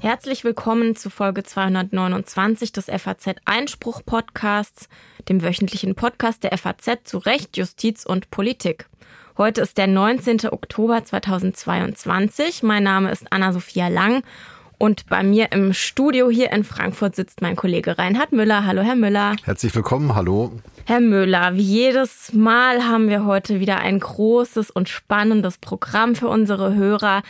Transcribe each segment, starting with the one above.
Herzlich willkommen zu Folge 229 des FAZ Einspruch Podcasts, dem wöchentlichen Podcast der FAZ zu Recht, Justiz und Politik. Heute ist der 19. Oktober 2022. Mein Name ist Anna-Sophia Lang und bei mir im Studio hier in Frankfurt sitzt mein Kollege Reinhard Müller. Hallo, Herr Müller. Herzlich willkommen, hallo. Herr Müller, wie jedes Mal haben wir heute wieder ein großes und spannendes Programm für unsere Hörer.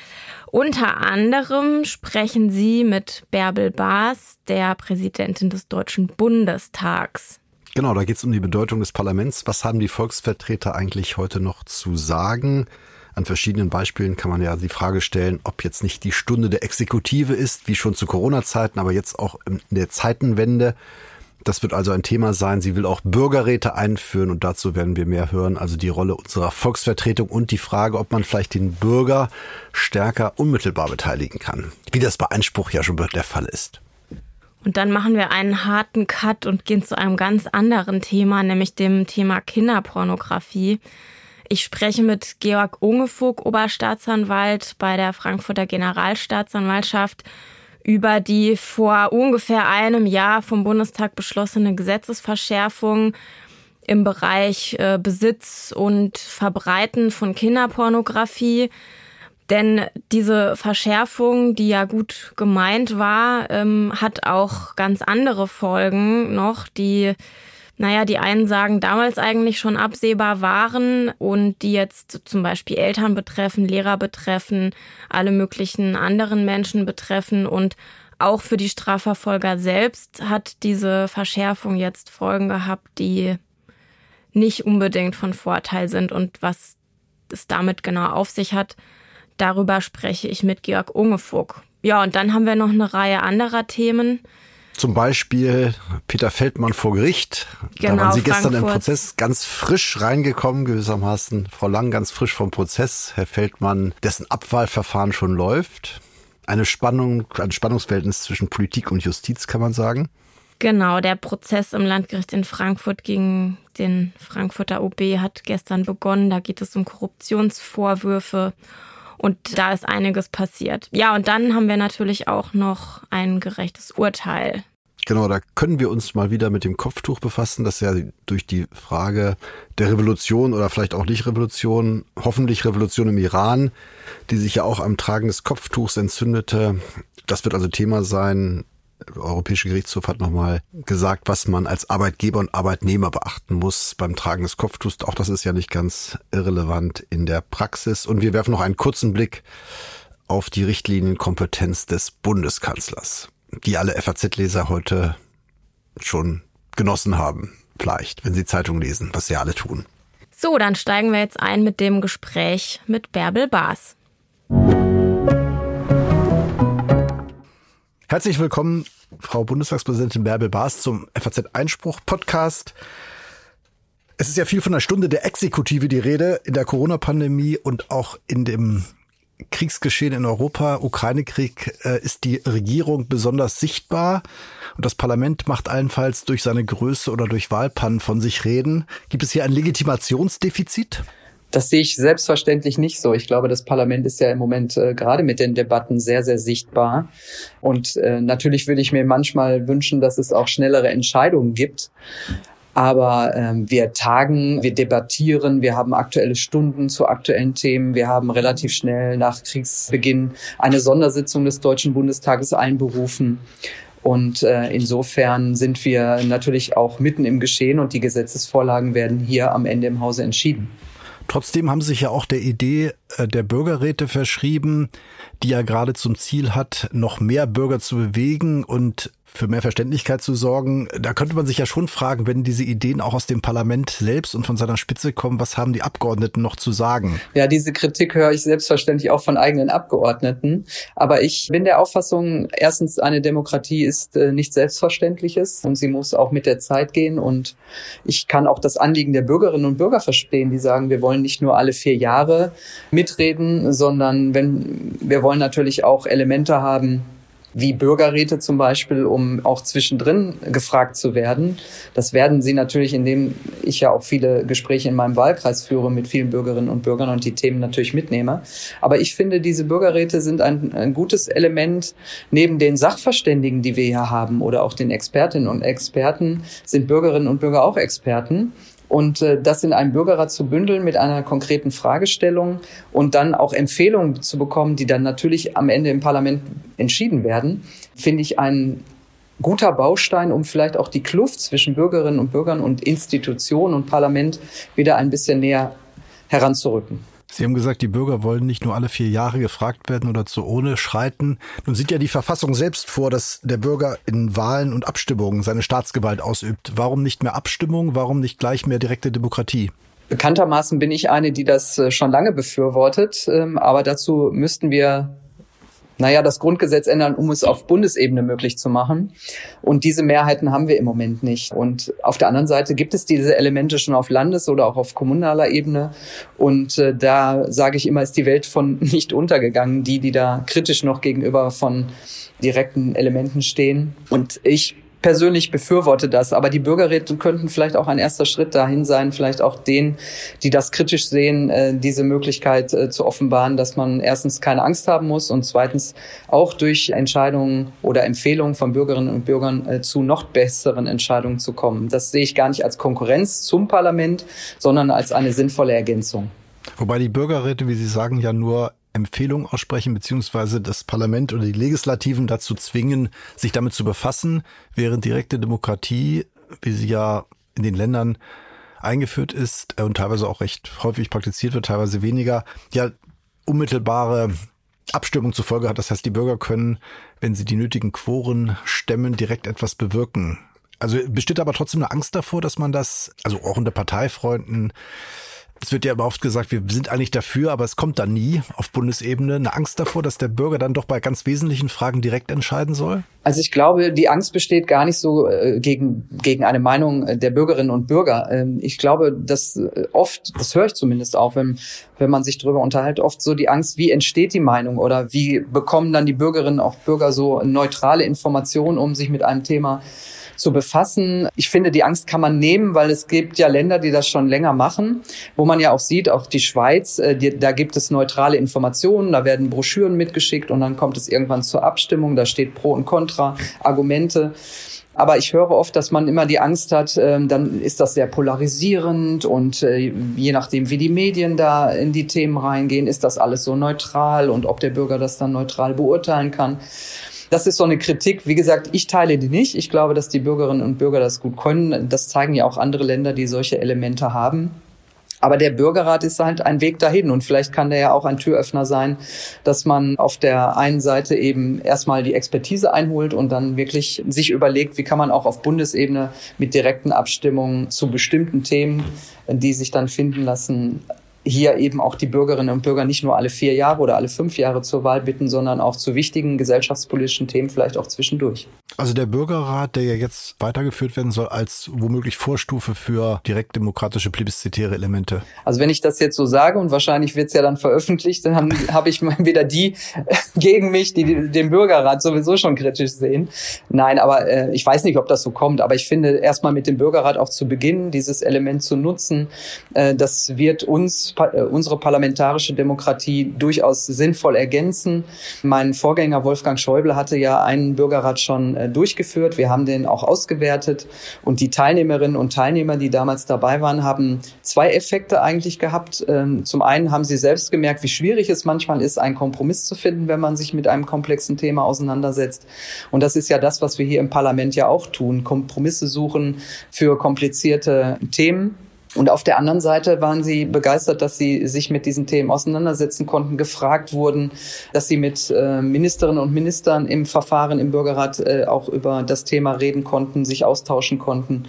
Unter anderem sprechen Sie mit Bärbel Baas, der Präsidentin des Deutschen Bundestags. Genau, da geht es um die Bedeutung des Parlaments. Was haben die Volksvertreter eigentlich heute noch zu sagen? An verschiedenen Beispielen kann man ja die Frage stellen, ob jetzt nicht die Stunde der Exekutive ist, wie schon zu Corona-Zeiten, aber jetzt auch in der Zeitenwende. Das wird also ein Thema sein. Sie will auch Bürgerräte einführen und dazu werden wir mehr hören. Also die Rolle unserer Volksvertretung und die Frage, ob man vielleicht den Bürger stärker unmittelbar beteiligen kann. Wie das bei Einspruch ja schon der Fall ist. Und dann machen wir einen harten Cut und gehen zu einem ganz anderen Thema, nämlich dem Thema Kinderpornografie. Ich spreche mit Georg Ungefug, Oberstaatsanwalt bei der Frankfurter Generalstaatsanwaltschaft über die vor ungefähr einem Jahr vom Bundestag beschlossene Gesetzesverschärfung im Bereich äh, Besitz und Verbreiten von Kinderpornografie. Denn diese Verschärfung, die ja gut gemeint war, ähm, hat auch ganz andere Folgen noch, die naja, die einen sagen, damals eigentlich schon absehbar waren und die jetzt zum Beispiel Eltern betreffen, Lehrer betreffen, alle möglichen anderen Menschen betreffen und auch für die Strafverfolger selbst hat diese Verschärfung jetzt Folgen gehabt, die nicht unbedingt von Vorteil sind und was es damit genau auf sich hat, darüber spreche ich mit Georg Ungefug. Ja, und dann haben wir noch eine Reihe anderer Themen. Zum Beispiel Peter Feldmann vor Gericht. Genau, da waren Sie gestern Frankfurt. im Prozess ganz frisch reingekommen, gewissermaßen. Frau Lang ganz frisch vom Prozess. Herr Feldmann, dessen Abwahlverfahren schon läuft. Eine Spannung, ein Spannungsverhältnis zwischen Politik und Justiz, kann man sagen. Genau, der Prozess im Landgericht in Frankfurt gegen den Frankfurter OB hat gestern begonnen. Da geht es um Korruptionsvorwürfe und da ist einiges passiert. Ja, und dann haben wir natürlich auch noch ein gerechtes Urteil. Genau, da können wir uns mal wieder mit dem Kopftuch befassen, das ja durch die Frage der Revolution oder vielleicht auch nicht Revolution, hoffentlich Revolution im Iran, die sich ja auch am Tragen des Kopftuchs entzündete. Das wird also Thema sein Europäische Gerichtshof hat nochmal gesagt, was man als Arbeitgeber und Arbeitnehmer beachten muss beim Tragen des Kopftuchs. Auch das ist ja nicht ganz irrelevant in der Praxis. Und wir werfen noch einen kurzen Blick auf die Richtlinienkompetenz des Bundeskanzlers, die alle FAZ-Leser heute schon genossen haben. Vielleicht, wenn sie Zeitung lesen, was sie alle tun. So, dann steigen wir jetzt ein mit dem Gespräch mit Bärbel Baas. Herzlich willkommen, Frau Bundestagspräsidentin Bärbel Baas zum FAZ Einspruch Podcast. Es ist ja viel von der Stunde der Exekutive die Rede in der Corona-Pandemie und auch in dem Kriegsgeschehen in Europa, Ukraine-Krieg, äh, ist die Regierung besonders sichtbar und das Parlament macht allenfalls durch seine Größe oder durch Wahlpannen von sich reden. Gibt es hier ein Legitimationsdefizit? Das sehe ich selbstverständlich nicht so. Ich glaube, das Parlament ist ja im Moment äh, gerade mit den Debatten sehr, sehr sichtbar. Und äh, natürlich würde ich mir manchmal wünschen, dass es auch schnellere Entscheidungen gibt. Aber ähm, wir tagen, wir debattieren, wir haben aktuelle Stunden zu aktuellen Themen. Wir haben relativ schnell nach Kriegsbeginn eine Sondersitzung des Deutschen Bundestages einberufen. Und äh, insofern sind wir natürlich auch mitten im Geschehen und die Gesetzesvorlagen werden hier am Ende im Hause entschieden. Trotzdem haben sie sich ja auch der Idee äh, der Bürgerräte verschrieben, die ja gerade zum Ziel hat, noch mehr Bürger zu bewegen und für mehr Verständlichkeit zu sorgen. Da könnte man sich ja schon fragen, wenn diese Ideen auch aus dem Parlament selbst und von seiner Spitze kommen, was haben die Abgeordneten noch zu sagen? Ja, diese Kritik höre ich selbstverständlich auch von eigenen Abgeordneten. Aber ich bin der Auffassung, erstens, eine Demokratie ist äh, nichts Selbstverständliches und sie muss auch mit der Zeit gehen. Und ich kann auch das Anliegen der Bürgerinnen und Bürger verstehen, die sagen, wir wollen nicht nur alle vier Jahre mitreden, sondern wenn wir wollen natürlich auch Elemente haben, wie Bürgerräte zum Beispiel, um auch zwischendrin gefragt zu werden. Das werden sie natürlich, indem ich ja auch viele Gespräche in meinem Wahlkreis führe mit vielen Bürgerinnen und Bürgern und die Themen natürlich mitnehme. Aber ich finde, diese Bürgerräte sind ein, ein gutes Element neben den Sachverständigen, die wir hier haben oder auch den Expertinnen und Experten, sind Bürgerinnen und Bürger auch Experten. Und äh, das in einem Bürgerrat zu bündeln mit einer konkreten Fragestellung und dann auch Empfehlungen zu bekommen, die dann natürlich am Ende im Parlament entschieden werden, finde ich ein guter Baustein, um vielleicht auch die Kluft zwischen Bürgerinnen und Bürgern und Institutionen und Parlament wieder ein bisschen näher heranzurücken. Sie haben gesagt, die Bürger wollen nicht nur alle vier Jahre gefragt werden oder zur Urne schreiten. Nun sieht ja die Verfassung selbst vor, dass der Bürger in Wahlen und Abstimmungen seine Staatsgewalt ausübt. Warum nicht mehr Abstimmung? Warum nicht gleich mehr direkte Demokratie? Bekanntermaßen bin ich eine, die das äh, schon lange befürwortet. Ähm, aber dazu müssten wir naja, das Grundgesetz ändern, um es auf Bundesebene möglich zu machen. Und diese Mehrheiten haben wir im Moment nicht. Und auf der anderen Seite gibt es diese Elemente schon auf Landes- oder auch auf kommunaler Ebene. Und äh, da sage ich immer, ist die Welt von nicht untergegangen, die, die da kritisch noch gegenüber von direkten Elementen stehen. Und ich persönlich befürworte das, aber die Bürgerräte könnten vielleicht auch ein erster Schritt dahin sein, vielleicht auch denen, die das kritisch sehen, äh, diese Möglichkeit äh, zu offenbaren, dass man erstens keine Angst haben muss und zweitens auch durch Entscheidungen oder Empfehlungen von Bürgerinnen und Bürgern äh, zu noch besseren Entscheidungen zu kommen. Das sehe ich gar nicht als Konkurrenz zum Parlament, sondern als eine sinnvolle Ergänzung. Wobei die Bürgerräte, wie Sie sagen, ja nur Empfehlungen aussprechen, beziehungsweise das Parlament oder die Legislativen dazu zwingen, sich damit zu befassen, während direkte Demokratie, wie sie ja in den Ländern eingeführt ist äh, und teilweise auch recht häufig praktiziert wird, teilweise weniger, ja unmittelbare Abstimmung zur Folge hat. Das heißt, die Bürger können, wenn sie die nötigen Quoren stemmen, direkt etwas bewirken. Also besteht aber trotzdem eine Angst davor, dass man das, also auch unter Parteifreunden, es wird ja aber oft gesagt, wir sind eigentlich dafür, aber es kommt dann nie auf Bundesebene. Eine Angst davor, dass der Bürger dann doch bei ganz wesentlichen Fragen direkt entscheiden soll? Also ich glaube, die Angst besteht gar nicht so äh, gegen, gegen eine Meinung der Bürgerinnen und Bürger. Ähm, ich glaube, dass äh, oft, das höre ich zumindest auch, wenn, wenn man sich darüber unterhält, oft so die Angst, wie entsteht die Meinung oder wie bekommen dann die Bürgerinnen auch Bürger so neutrale Informationen, um sich mit einem Thema zu befassen. Ich finde, die Angst kann man nehmen, weil es gibt ja Länder, die das schon länger machen, wo man ja auch sieht, auch die Schweiz, äh, die, da gibt es neutrale Informationen, da werden Broschüren mitgeschickt und dann kommt es irgendwann zur Abstimmung, da steht Pro und Contra, Argumente. Aber ich höre oft, dass man immer die Angst hat, äh, dann ist das sehr polarisierend und äh, je nachdem, wie die Medien da in die Themen reingehen, ist das alles so neutral und ob der Bürger das dann neutral beurteilen kann. Das ist so eine Kritik. Wie gesagt, ich teile die nicht. Ich glaube, dass die Bürgerinnen und Bürger das gut können. Das zeigen ja auch andere Länder, die solche Elemente haben. Aber der Bürgerrat ist halt ein Weg dahin und vielleicht kann der ja auch ein Türöffner sein, dass man auf der einen Seite eben erstmal die Expertise einholt und dann wirklich sich überlegt, wie kann man auch auf Bundesebene mit direkten Abstimmungen zu bestimmten Themen, die sich dann finden lassen, hier eben auch die Bürgerinnen und Bürger nicht nur alle vier Jahre oder alle fünf Jahre zur Wahl bitten, sondern auch zu wichtigen gesellschaftspolitischen Themen vielleicht auch zwischendurch. Also der Bürgerrat, der ja jetzt weitergeführt werden soll als womöglich Vorstufe für direktdemokratische plebiszitäre Elemente. Also wenn ich das jetzt so sage und wahrscheinlich wird es ja dann veröffentlicht, dann habe ich mal wieder die gegen mich, die den Bürgerrat sowieso schon kritisch sehen. Nein, aber äh, ich weiß nicht, ob das so kommt, aber ich finde erstmal mit dem Bürgerrat auch zu beginnen, dieses Element zu nutzen, äh, das wird uns äh, unsere parlamentarische Demokratie durchaus sinnvoll ergänzen. Mein Vorgänger Wolfgang Schäuble hatte ja einen Bürgerrat schon äh, durchgeführt. Wir haben den auch ausgewertet und die Teilnehmerinnen und Teilnehmer, die damals dabei waren, haben zwei Effekte eigentlich gehabt. Ähm, zum einen haben sie selbst gemerkt, wie schwierig es manchmal ist, einen Kompromiss zu finden, wenn man sich mit einem komplexen Thema auseinandersetzt. Und das ist ja das, was wir hier im Parlament ja auch tun. Kompromisse suchen für komplizierte Themen. Und auf der anderen Seite waren sie begeistert, dass sie sich mit diesen Themen auseinandersetzen konnten, gefragt wurden, dass sie mit äh, Ministerinnen und Ministern im Verfahren im Bürgerrat äh, auch über das Thema reden konnten, sich austauschen konnten.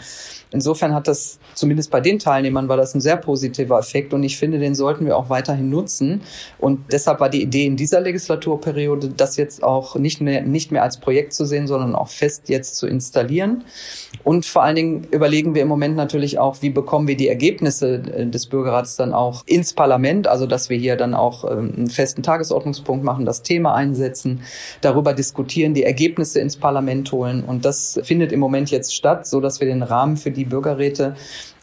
Insofern hat das, zumindest bei den Teilnehmern, war das ein sehr positiver Effekt und ich finde, den sollten wir auch weiterhin nutzen. Und deshalb war die Idee in dieser Legislaturperiode, das jetzt auch nicht mehr, nicht mehr als Projekt zu sehen, sondern auch fest jetzt zu installieren. Und vor allen Dingen überlegen wir im Moment natürlich auch, wie bekommen wir die Ergebnisse äh, des Bürgerrats dann auch ins Parlament, also dass wir hier dann auch ähm, einen festen Tagesordnungspunkt machen, das Thema einsetzen, darüber diskutieren, die Ergebnisse ins Parlament holen. Und das findet im Moment jetzt statt, so dass wir den Rahmen für die Bürgerräte,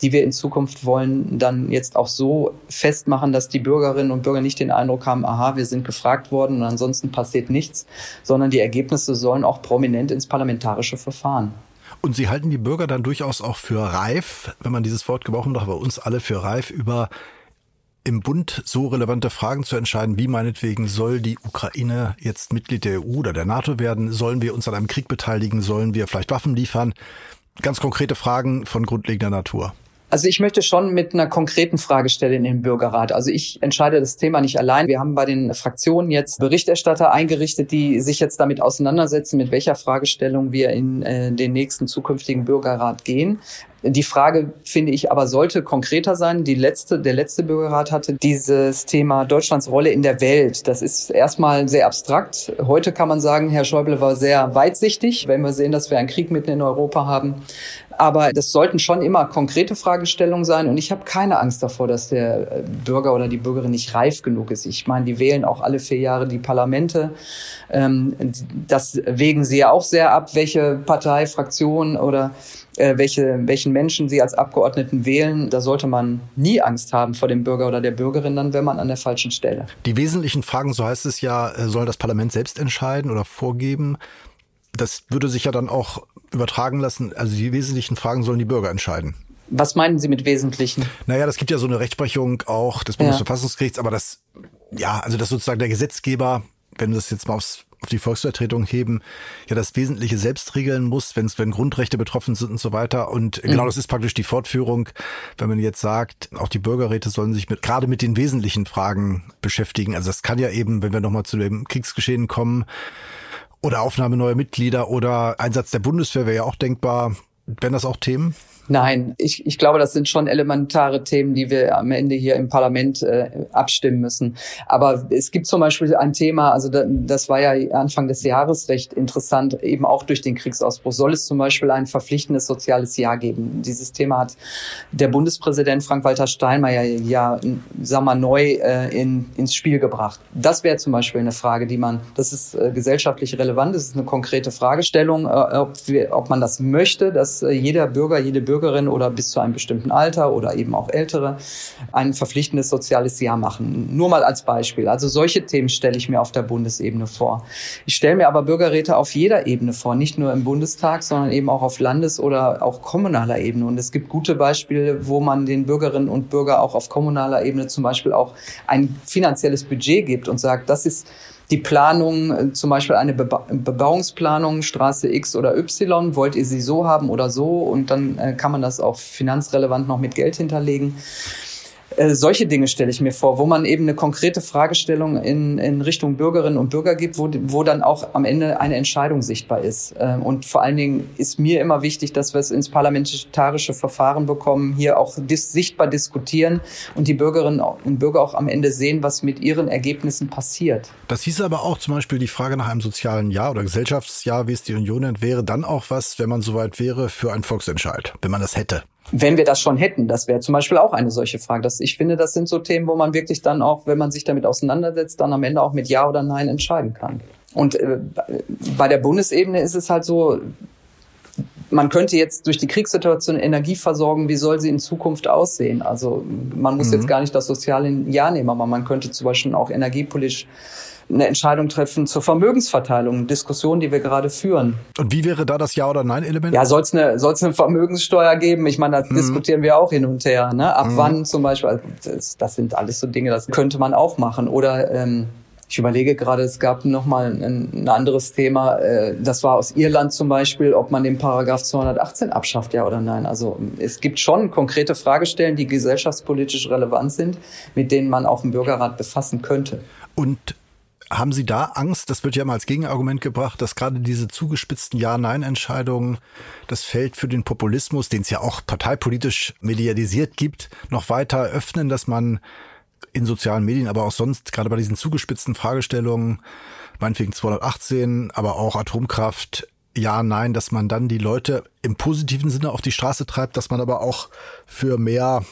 die wir in Zukunft wollen, dann jetzt auch so festmachen, dass die Bürgerinnen und Bürger nicht den Eindruck haben, aha, wir sind gefragt worden und ansonsten passiert nichts, sondern die Ergebnisse sollen auch prominent ins parlamentarische Verfahren. Und Sie halten die Bürger dann durchaus auch für reif, wenn man dieses Wort gebrauchen darf, aber uns alle für reif, über im Bund so relevante Fragen zu entscheiden, wie meinetwegen soll die Ukraine jetzt Mitglied der EU oder der NATO werden? Sollen wir uns an einem Krieg beteiligen? Sollen wir vielleicht Waffen liefern? Ganz konkrete Fragen von grundlegender Natur. Also ich möchte schon mit einer konkreten Frage stellen in den Bürgerrat. Also ich entscheide das Thema nicht allein. Wir haben bei den Fraktionen jetzt Berichterstatter eingerichtet, die sich jetzt damit auseinandersetzen, mit welcher Fragestellung wir in äh, den nächsten zukünftigen Bürgerrat gehen. Die Frage, finde ich, aber sollte konkreter sein. Die letzte, der letzte Bürgerrat hatte dieses Thema Deutschlands Rolle in der Welt. Das ist erstmal sehr abstrakt. Heute kann man sagen, Herr Schäuble war sehr weitsichtig, wenn wir sehen, dass wir einen Krieg mitten in Europa haben. Aber das sollten schon immer konkrete Fragestellungen sein. Und ich habe keine Angst davor, dass der äh, Bürger oder die Bürgerin nicht reif genug ist. Ich meine, die wählen auch alle vier Jahre die Parlamente. Ähm, das wägen sie ja auch sehr ab, welche Partei, Fraktion oder äh, welche, welchen Menschen sie als Abgeordneten wählen. Da sollte man nie Angst haben vor dem Bürger oder der Bürgerin, dann wäre man an der falschen Stelle. Die wesentlichen Fragen, so heißt es ja, äh, soll das Parlament selbst entscheiden oder vorgeben. Das würde sich ja dann auch übertragen lassen. Also die wesentlichen Fragen sollen die Bürger entscheiden. Was meinen Sie mit Wesentlichen? Naja, das gibt ja so eine Rechtsprechung auch des Bundesverfassungsgerichts, ja. aber das, ja, also das sozusagen der Gesetzgeber, wenn wir das jetzt mal aufs, auf die Volksvertretung heben, ja das Wesentliche selbst regeln muss, wenn es, wenn Grundrechte betroffen sind und so weiter. Und mhm. genau das ist praktisch die Fortführung, wenn man jetzt sagt, auch die Bürgerräte sollen sich mit, gerade mit den wesentlichen Fragen beschäftigen. Also das kann ja eben, wenn wir nochmal zu dem Kriegsgeschehen kommen, oder Aufnahme neuer Mitglieder oder Einsatz der Bundeswehr wäre ja auch denkbar. Wären das auch Themen? Nein, ich, ich glaube, das sind schon elementare Themen, die wir am Ende hier im Parlament äh, abstimmen müssen. Aber es gibt zum Beispiel ein Thema, also da, das war ja Anfang des Jahres recht interessant, eben auch durch den Kriegsausbruch. Soll es zum Beispiel ein verpflichtendes soziales Jahr geben? Dieses Thema hat der Bundespräsident Frank-Walter Steinmeier ja, sag mal, neu äh, in, ins Spiel gebracht. Das wäre zum Beispiel eine Frage, die man, das ist äh, gesellschaftlich relevant, das ist eine konkrete Fragestellung, äh, ob, wir, ob man das möchte, dass äh, jeder Bürger, jede Bürgerin Bürgerin oder bis zu einem bestimmten Alter oder eben auch Ältere ein verpflichtendes soziales Jahr machen. Nur mal als Beispiel. Also solche Themen stelle ich mir auf der Bundesebene vor. Ich stelle mir aber Bürgerräte auf jeder Ebene vor, nicht nur im Bundestag, sondern eben auch auf Landes- oder auch kommunaler Ebene. Und es gibt gute Beispiele, wo man den Bürgerinnen und Bürgern auch auf kommunaler Ebene zum Beispiel auch ein finanzielles Budget gibt und sagt, das ist die Planung, äh, zum Beispiel eine Bebauungsplanung, Straße X oder Y, wollt ihr sie so haben oder so? Und dann äh, kann man das auch finanzrelevant noch mit Geld hinterlegen. Äh, solche Dinge stelle ich mir vor, wo man eben eine konkrete Fragestellung in, in Richtung Bürgerinnen und Bürger gibt, wo, wo dann auch am Ende eine Entscheidung sichtbar ist. Äh, und vor allen Dingen ist mir immer wichtig, dass wir es ins parlamentarische Verfahren bekommen, hier auch dis sichtbar diskutieren und die Bürgerinnen und Bürger auch am Ende sehen, was mit ihren Ergebnissen passiert. Das hieß aber auch zum Beispiel die Frage nach einem sozialen Jahr oder Gesellschaftsjahr, wie es die Union nennt, wäre dann auch was, wenn man soweit wäre, für einen Volksentscheid, wenn man das hätte wenn wir das schon hätten, das wäre zum Beispiel auch eine solche Frage. Das, ich finde, das sind so Themen, wo man wirklich dann auch, wenn man sich damit auseinandersetzt, dann am Ende auch mit Ja oder Nein entscheiden kann. Und äh, bei der Bundesebene ist es halt so, man könnte jetzt durch die Kriegssituation Energie versorgen, wie soll sie in Zukunft aussehen? Also man muss mhm. jetzt gar nicht das soziale Ja nehmen, aber man könnte zum Beispiel auch energiepolitisch eine Entscheidung treffen zur Vermögensverteilung, Diskussion, die wir gerade führen. Und wie wäre da das Ja- oder Nein-Element? Ja, soll es eine, soll's eine Vermögenssteuer geben? Ich meine, das mhm. diskutieren wir auch hin und her. Ne? Ab mhm. wann zum Beispiel? Also das, das, sind alles so Dinge, das könnte man auch machen. Oder ähm, ich überlege gerade, es gab noch mal ein, ein anderes Thema. Äh, das war aus Irland zum Beispiel, ob man den Paragraph 218 abschafft, ja oder nein. Also es gibt schon konkrete Fragestellen, die gesellschaftspolitisch relevant sind, mit denen man auch einen Bürgerrat befassen könnte. Und Haben Sie da Angst? Das wird ja mal als Gegenargument gebracht, dass gerade diese zugespitzten Ja-Nein-Entscheidungen das Feld für den Populismus, den es ja auch parteipolitisch medialisiert gibt, noch weiter öffnen, dass man in sozialen Medien, aber auch sonst, gerade bei diesen zugespitzten Fragestellungen, meinetwegen 218, aber auch Atomkraft, ja, nein, dass man dann die Leute im positiven Sinne auf die Straße treibt, dass man aber auch für mehr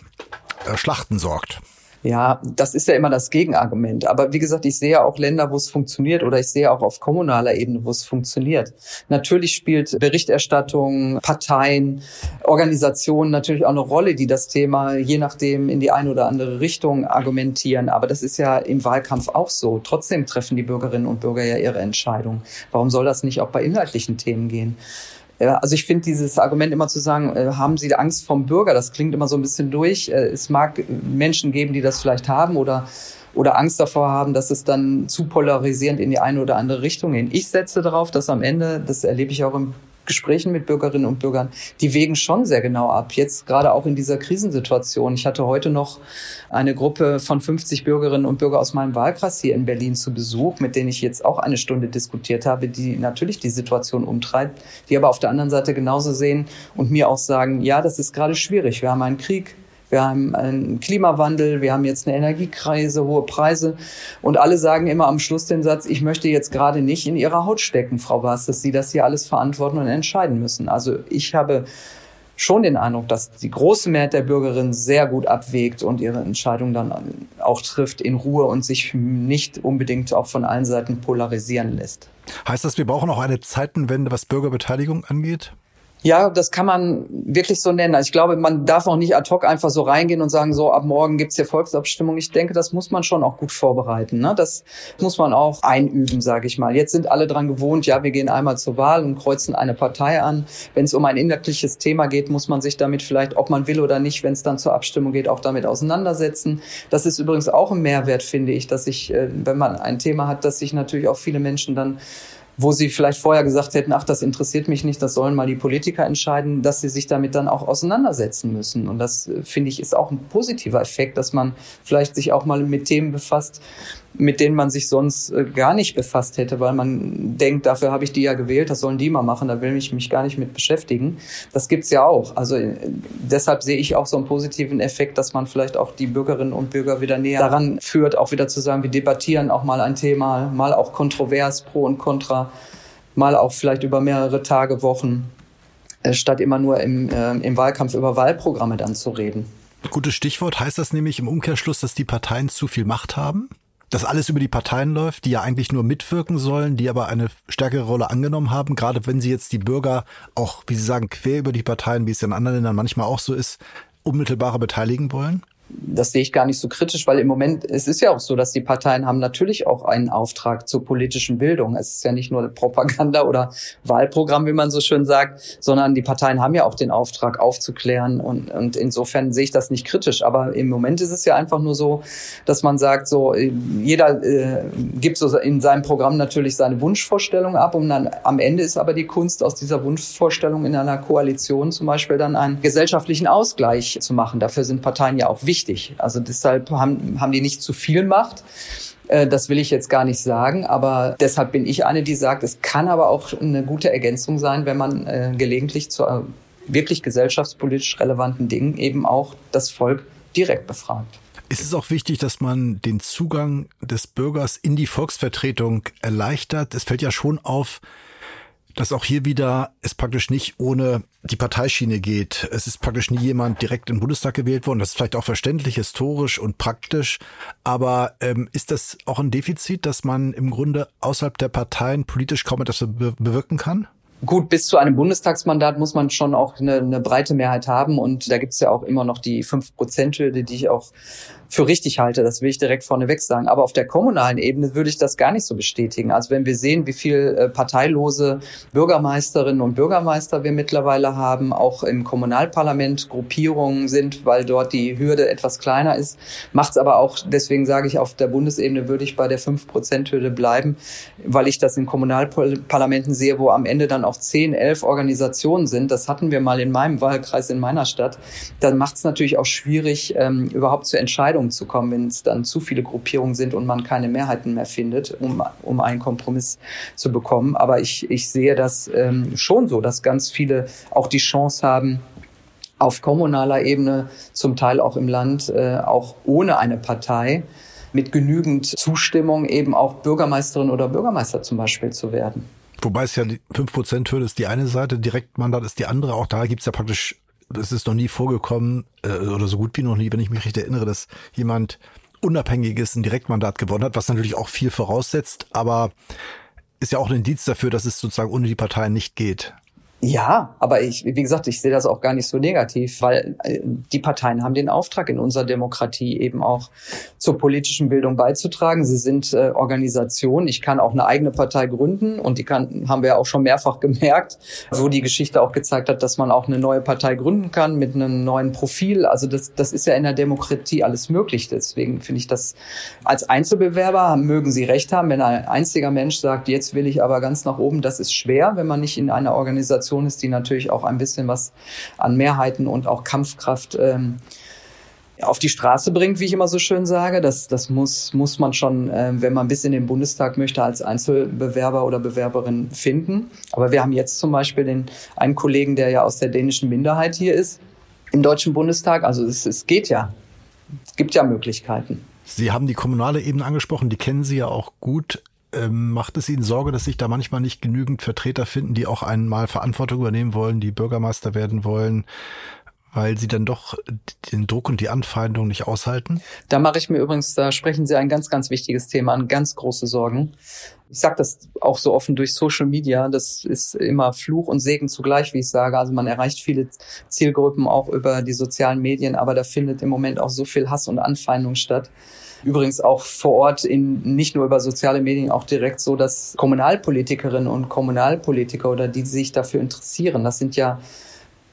äh, Schlachten sorgt. Ja, das ist ja immer das Gegenargument. Aber wie gesagt, ich sehe auch Länder, wo es funktioniert oder ich sehe auch auf kommunaler Ebene, wo es funktioniert. Natürlich spielt Berichterstattung, Parteien, Organisationen natürlich auch eine Rolle, die das Thema je nachdem in die eine oder andere Richtung argumentieren. Aber das ist ja im Wahlkampf auch so. Trotzdem treffen die Bürgerinnen und Bürger ja ihre Entscheidung. Warum soll das nicht auch bei inhaltlichen Themen gehen? Also ich finde dieses Argument immer zu sagen, äh, haben Sie Angst vom Bürger, das klingt immer so ein bisschen durch. Äh, es mag Menschen geben, die das vielleicht haben oder oder Angst davor haben, dass es dann zu polarisierend in die eine oder andere Richtung geht. Ich setze darauf, dass am Ende, das erlebe ich auch im Gesprächen mit Bürgerinnen und Bürgern, die wägen schon sehr genau ab. Jetzt gerade auch in dieser Krisensituation. Ich hatte heute noch eine Gruppe von 50 Bürgerinnen und Bürgern aus meinem Wahlkreis hier in Berlin zu Besuch, mit denen ich jetzt auch eine Stunde diskutiert habe, die natürlich die Situation umtreibt, die aber auf der anderen Seite genauso sehen und mir auch sagen, ja, das ist gerade schwierig. Wir haben einen Krieg, wir haben einen Klimawandel, wir haben jetzt eine Energiekrise, hohe Preise. Und alle sagen immer am Schluss den Satz, ich möchte jetzt gerade nicht in Ihrer Haut stecken, Frau Bass, dass Sie das hier alles verantworten und entscheiden müssen. Also ich habe schon den Eindruck, dass die große Mehrheit der Bürgerinnen sehr gut abwägt und ihre Entscheidung dann auch trifft in Ruhe und sich nicht unbedingt auch von allen Seiten polarisieren lässt. Heißt das, wir brauchen auch eine Zeitenwende, was Bürgerbeteiligung angeht? Ja, das kann man wirklich so nennen. Also ich glaube, man darf auch nicht ad hoc einfach so reingehen und sagen, so ab morgen gibt's hier Volksabstimmung. Ich denke, das muss man schon auch gut vorbereiten. Ne? Das muss man auch einüben, sage ich mal. Jetzt sind alle dran gewohnt, ja, wir gehen einmal zur Wahl und kreuzen eine Partei an. Wenn es um ein inhaltliches Thema geht, muss man sich damit vielleicht, ob man will oder nicht, wenn es dann zur Abstimmung geht, auch damit auseinandersetzen. Das ist übrigens auch ein Mehrwert, finde ich, dass sich, äh, wenn man ein Thema hat, dass sich natürlich auch viele Menschen dann wo sie vielleicht vorher gesagt hätten, ach, das interessiert mich nicht, das sollen mal die Politiker entscheiden, dass sie sich damit dann auch auseinandersetzen müssen. Und das, äh, finde ich, ist auch ein positiver Effekt, dass man vielleicht sich auch mal mit Themen befasst, mit denen man sich sonst äh, gar nicht befasst hätte, weil man denkt, dafür habe ich die ja gewählt, das sollen die mal machen, da will ich mich gar nicht mit beschäftigen. Das gibt's ja auch. Also äh, deshalb sehe ich auch so einen positiven Effekt, dass man vielleicht auch die Bürgerinnen und Bürger wieder näher daran führt, auch wieder zu sagen, wir debattieren auch mal ein Thema, mal auch kontrovers, pro und contra, mal auch vielleicht über mehrere Tage, Wochen, äh, statt immer nur im, äh, im Wahlkampf über Wahlprogramme dann zu reden. Gutes Stichwort. Heißt das nämlich im Umkehrschluss, dass die Parteien zu viel Macht haben? Dass alles über die Parteien läuft, die ja eigentlich nur mitwirken sollen, die aber eine stärkere Rolle angenommen haben, gerade wenn sie jetzt die Bürger auch, wie Sie sagen, quer über die Parteien, wie es in anderen Ländern manchmal auch so ist, unmittelbarer beteiligen wollen? Das sehe ich gar nicht so kritisch, weil im Moment, es ist ja auch so, dass die Parteien haben natürlich auch einen Auftrag zur politischen Bildung. Es ist ja nicht nur Propaganda oder Wahlprogramm, wie man so schön sagt, sondern die Parteien haben ja auch den Auftrag aufzuklären und, und insofern sehe ich das nicht kritisch. Aber im Moment ist es ja einfach nur so, dass man sagt, so, jeder äh, gibt so in seinem Programm natürlich seine Wunschvorstellung ab und dann am Ende ist aber die Kunst aus dieser Wunschvorstellung in einer Koalition zum Beispiel dann einen gesellschaftlichen Ausgleich zu machen. Dafür sind Parteien ja auch wichtig wichtig. Also deshalb haben, haben die nicht zu viel Macht. Äh, das will ich jetzt gar nicht sagen, aber deshalb bin ich eine, die sagt, es kann aber auch eine gute Ergänzung sein, wenn man äh, gelegentlich zu äh, wirklich gesellschaftspolitisch relevanten Dingen eben auch das Volk direkt befragt. Ist es auch wichtig, dass man den Zugang des Bürgers in die Volksvertretung erleichtert? Es fällt ja schon auf, dass auch hier wieder es praktisch nicht ohne die Parteischiene geht. Es ist praktisch nie jemand direkt im Bundestag gewählt worden. Das ist vielleicht auch verständlich, historisch und praktisch. Aber ähm, ist das auch ein Defizit, dass man im Grunde außerhalb der Parteien politisch kaum etwas bewirken kann? Gut, bis zu einem Bundestagsmandat muss man schon auch eine, eine breite Mehrheit haben. Und da gibt es ja auch immer noch die 5-Prozent-Hürde, die ich auch für richtig halte. Das will ich direkt vorneweg sagen. Aber auf der kommunalen Ebene würde ich das gar nicht so bestätigen. Also wenn wir sehen, wie viel äh, parteilose Bürgermeisterinnen und Bürgermeister wir mittlerweile haben, auch im Kommunalparlament Gruppierungen sind, weil dort die Hürde etwas kleiner ist, macht es aber auch, deswegen sage ich, auf der Bundesebene würde ich bei der 5-Prozent-Hürde bleiben, weil ich das in Kommunalparlamenten sehe, wo am Ende dann auch 10, 11 Organisationen sind. Das hatten wir mal in meinem Wahlkreis in meiner Stadt. Dann macht es natürlich auch schwierig, ähm, überhaupt zu entscheiden Entscheidungen zu kommen, wenn es dann zu viele Gruppierungen sind und man keine Mehrheiten mehr findet, um, um einen Kompromiss zu bekommen. Aber ich, ich sehe das ähm, schon so, dass ganz viele auch die Chance haben, auf kommunaler Ebene, zum Teil auch im Land, äh, auch ohne eine Partei, mit genügend Zustimmung eben auch Bürgermeisterin oder Bürgermeister zum Beispiel zu werden. Wobei es ja die 5%-Hürde ist die eine Seite, Direktmandat ist die andere. Auch da gibt's ja praktisch, es ist noch nie vorgekommen, äh, oder so gut wie noch nie, wenn ich mich richtig erinnere, dass jemand Unabhängiges ein Direktmandat gewonnen hat, was natürlich auch viel voraussetzt, aber ist ja auch ein Indiz dafür, dass es sozusagen ohne die Parteien nicht geht. Ja, aber ich, wie gesagt, ich sehe das auch gar nicht so negativ, weil äh, die Parteien haben den Auftrag in unserer Demokratie eben auch zur politischen Bildung beizutragen. Sie sind äh, Organisationen. Ich kann auch eine eigene Partei gründen und die kann, haben wir auch schon mehrfach gemerkt, wo die Geschichte auch gezeigt hat, dass man auch eine neue Partei gründen kann mit einem neuen Profil. Also das, das ist ja in der Demokratie alles möglich. Deswegen finde ich das als Einzelbewerber mögen Sie recht haben, wenn ein einziger Mensch sagt, jetzt will ich aber ganz nach oben, das ist schwer, wenn man nicht in einer Organisation Organisation ist, die natürlich auch ein bisschen was an Mehrheiten und auch Kampfkraft ähm, auf die Straße bringt, wie ich immer so schön sage. Das, das muss, muss man schon, äh, wenn man bis in den Bundestag möchte, als Einzelbewerber oder Bewerberin finden. Aber wir haben jetzt zum Beispiel den einen Kollegen, der ja aus der dänischen Minderheit hier ist, im Deutschen Bundestag. Also es, es geht ja. Es gibt ja Möglichkeiten. Sie haben die kommunale Ebene angesprochen, die kennen Sie ja auch gut. Ähm, macht es Ihnen Sorge, dass sich da manchmal nicht genügend Vertreter finden, die auch einmal Verantwortung übernehmen wollen, die Bürgermeister werden wollen, weil sie dann doch den Druck und die Anfeindung nicht aushalten? Da mache ich mir übrigens, da sprechen Sie ein ganz, ganz wichtiges Thema an, ganz große Sorgen. Ich sage das auch so offen durch Social Media, das ist immer Fluch und Segen zugleich, wie ich sage. Also man erreicht viele Zielgruppen auch über die sozialen Medien, aber da findet im Moment auch so viel Hass und Anfeindung statt. Übrigens auch vor Ort in, nicht nur über soziale Medien, auch direkt so, dass Kommunalpolitikerinnen und Kommunalpolitiker oder die, die sich dafür interessieren, das sind ja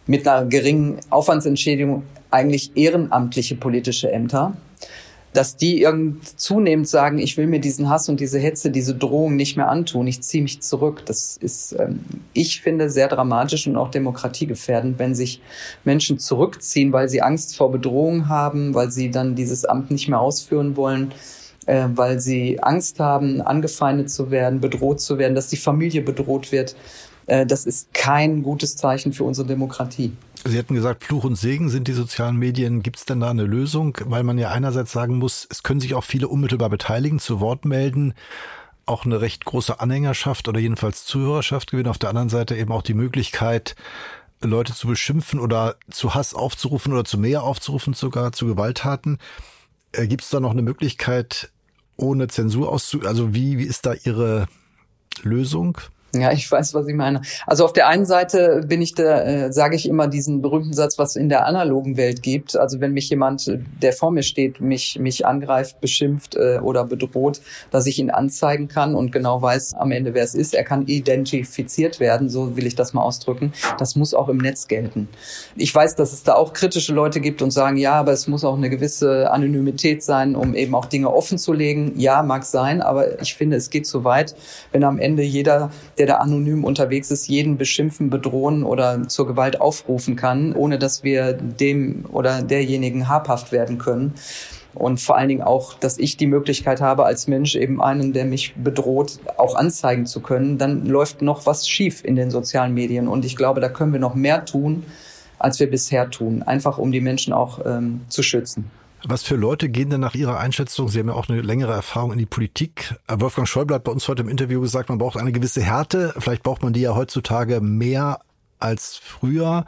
mit einer geringen Aufwandsentschädigung eigentlich ehrenamtliche politische Ämter dass die irgend zunehmend sagen, ich will mir diesen Hass und diese Hetze, diese Drohung nicht mehr antun, ich ziehe mich zurück. Das ist, ähm, ich finde, sehr dramatisch und auch demokratiegefährdend, wenn sich Menschen zurückziehen, weil sie Angst vor Bedrohung haben, weil sie dann dieses Amt nicht mehr ausführen wollen äh, weil sie Angst haben, angefeindet zu werden, bedroht zu werden, dass die Familie bedroht wird. Äh, das ist kein gutes Zeichen für unsere Demokratie. Sie hatten gesagt, Fluch und Segen sind die sozialen Medien. Gibt es denn da eine Lösung? Weil man ja einerseits sagen muss, es können sich auch viele unmittelbar beteiligen, zu Wort melden, auch eine recht große Anhängerschaft oder jedenfalls Zuhörerschaft gewinnen. Auf der anderen Seite eben auch die Möglichkeit, Leute zu beschimpfen oder zu Hass aufzurufen oder zu mehr aufzurufen, sogar zu Gewalttaten. Äh, Gibt es da noch eine Möglichkeit, ohne Zensur auszu... Also wie, wie ist da Ihre Lösung? Ja, ich weiß, was ich meine. Also auf der einen Seite bin ich da, äh, sage ich immer diesen berühmten Satz, was in der analogen Welt gibt. Also wenn mich jemand, der vor mir steht, mich mich angreift, beschimpft äh, oder bedroht, dass ich ihn anzeigen kann und genau weiß am Ende, wer es ist. Er kann identifiziert werden, so will ich das mal ausdrücken. Das muss auch im Netz gelten. Ich weiß, dass es da auch kritische Leute gibt und sagen, ja, aber es muss auch eine gewisse Anonymität sein, um eben auch Dinge offen zu legen. Ja, mag sein, aber ich finde, es geht zu weit, wenn am Ende jeder, der der da anonym unterwegs ist, jeden beschimpfen, bedrohen oder zur Gewalt aufrufen kann, ohne dass wir dem oder derjenigen habhaft werden können. Und vor allen Dingen auch, dass ich die Möglichkeit habe, als Mensch eben einen, der mich bedroht, auch anzeigen zu können, dann läuft noch was schief in den sozialen Medien. Und ich glaube, da können wir noch mehr tun, als wir bisher tun, einfach um die Menschen auch ähm, zu schützen. Was für Leute gehen denn nach Ihrer Einschätzung, Sie haben ja auch eine längere Erfahrung in die Politik. Wolfgang Schäuble hat bei uns heute im Interview gesagt, man braucht eine gewisse Härte. Vielleicht braucht man die ja heutzutage mehr als früher.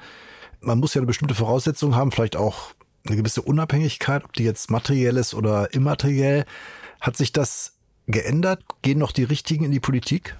Man muss ja eine bestimmte Voraussetzung haben, vielleicht auch eine gewisse Unabhängigkeit, ob die jetzt materiell ist oder immateriell. Hat sich das geändert? Gehen noch die Richtigen in die Politik?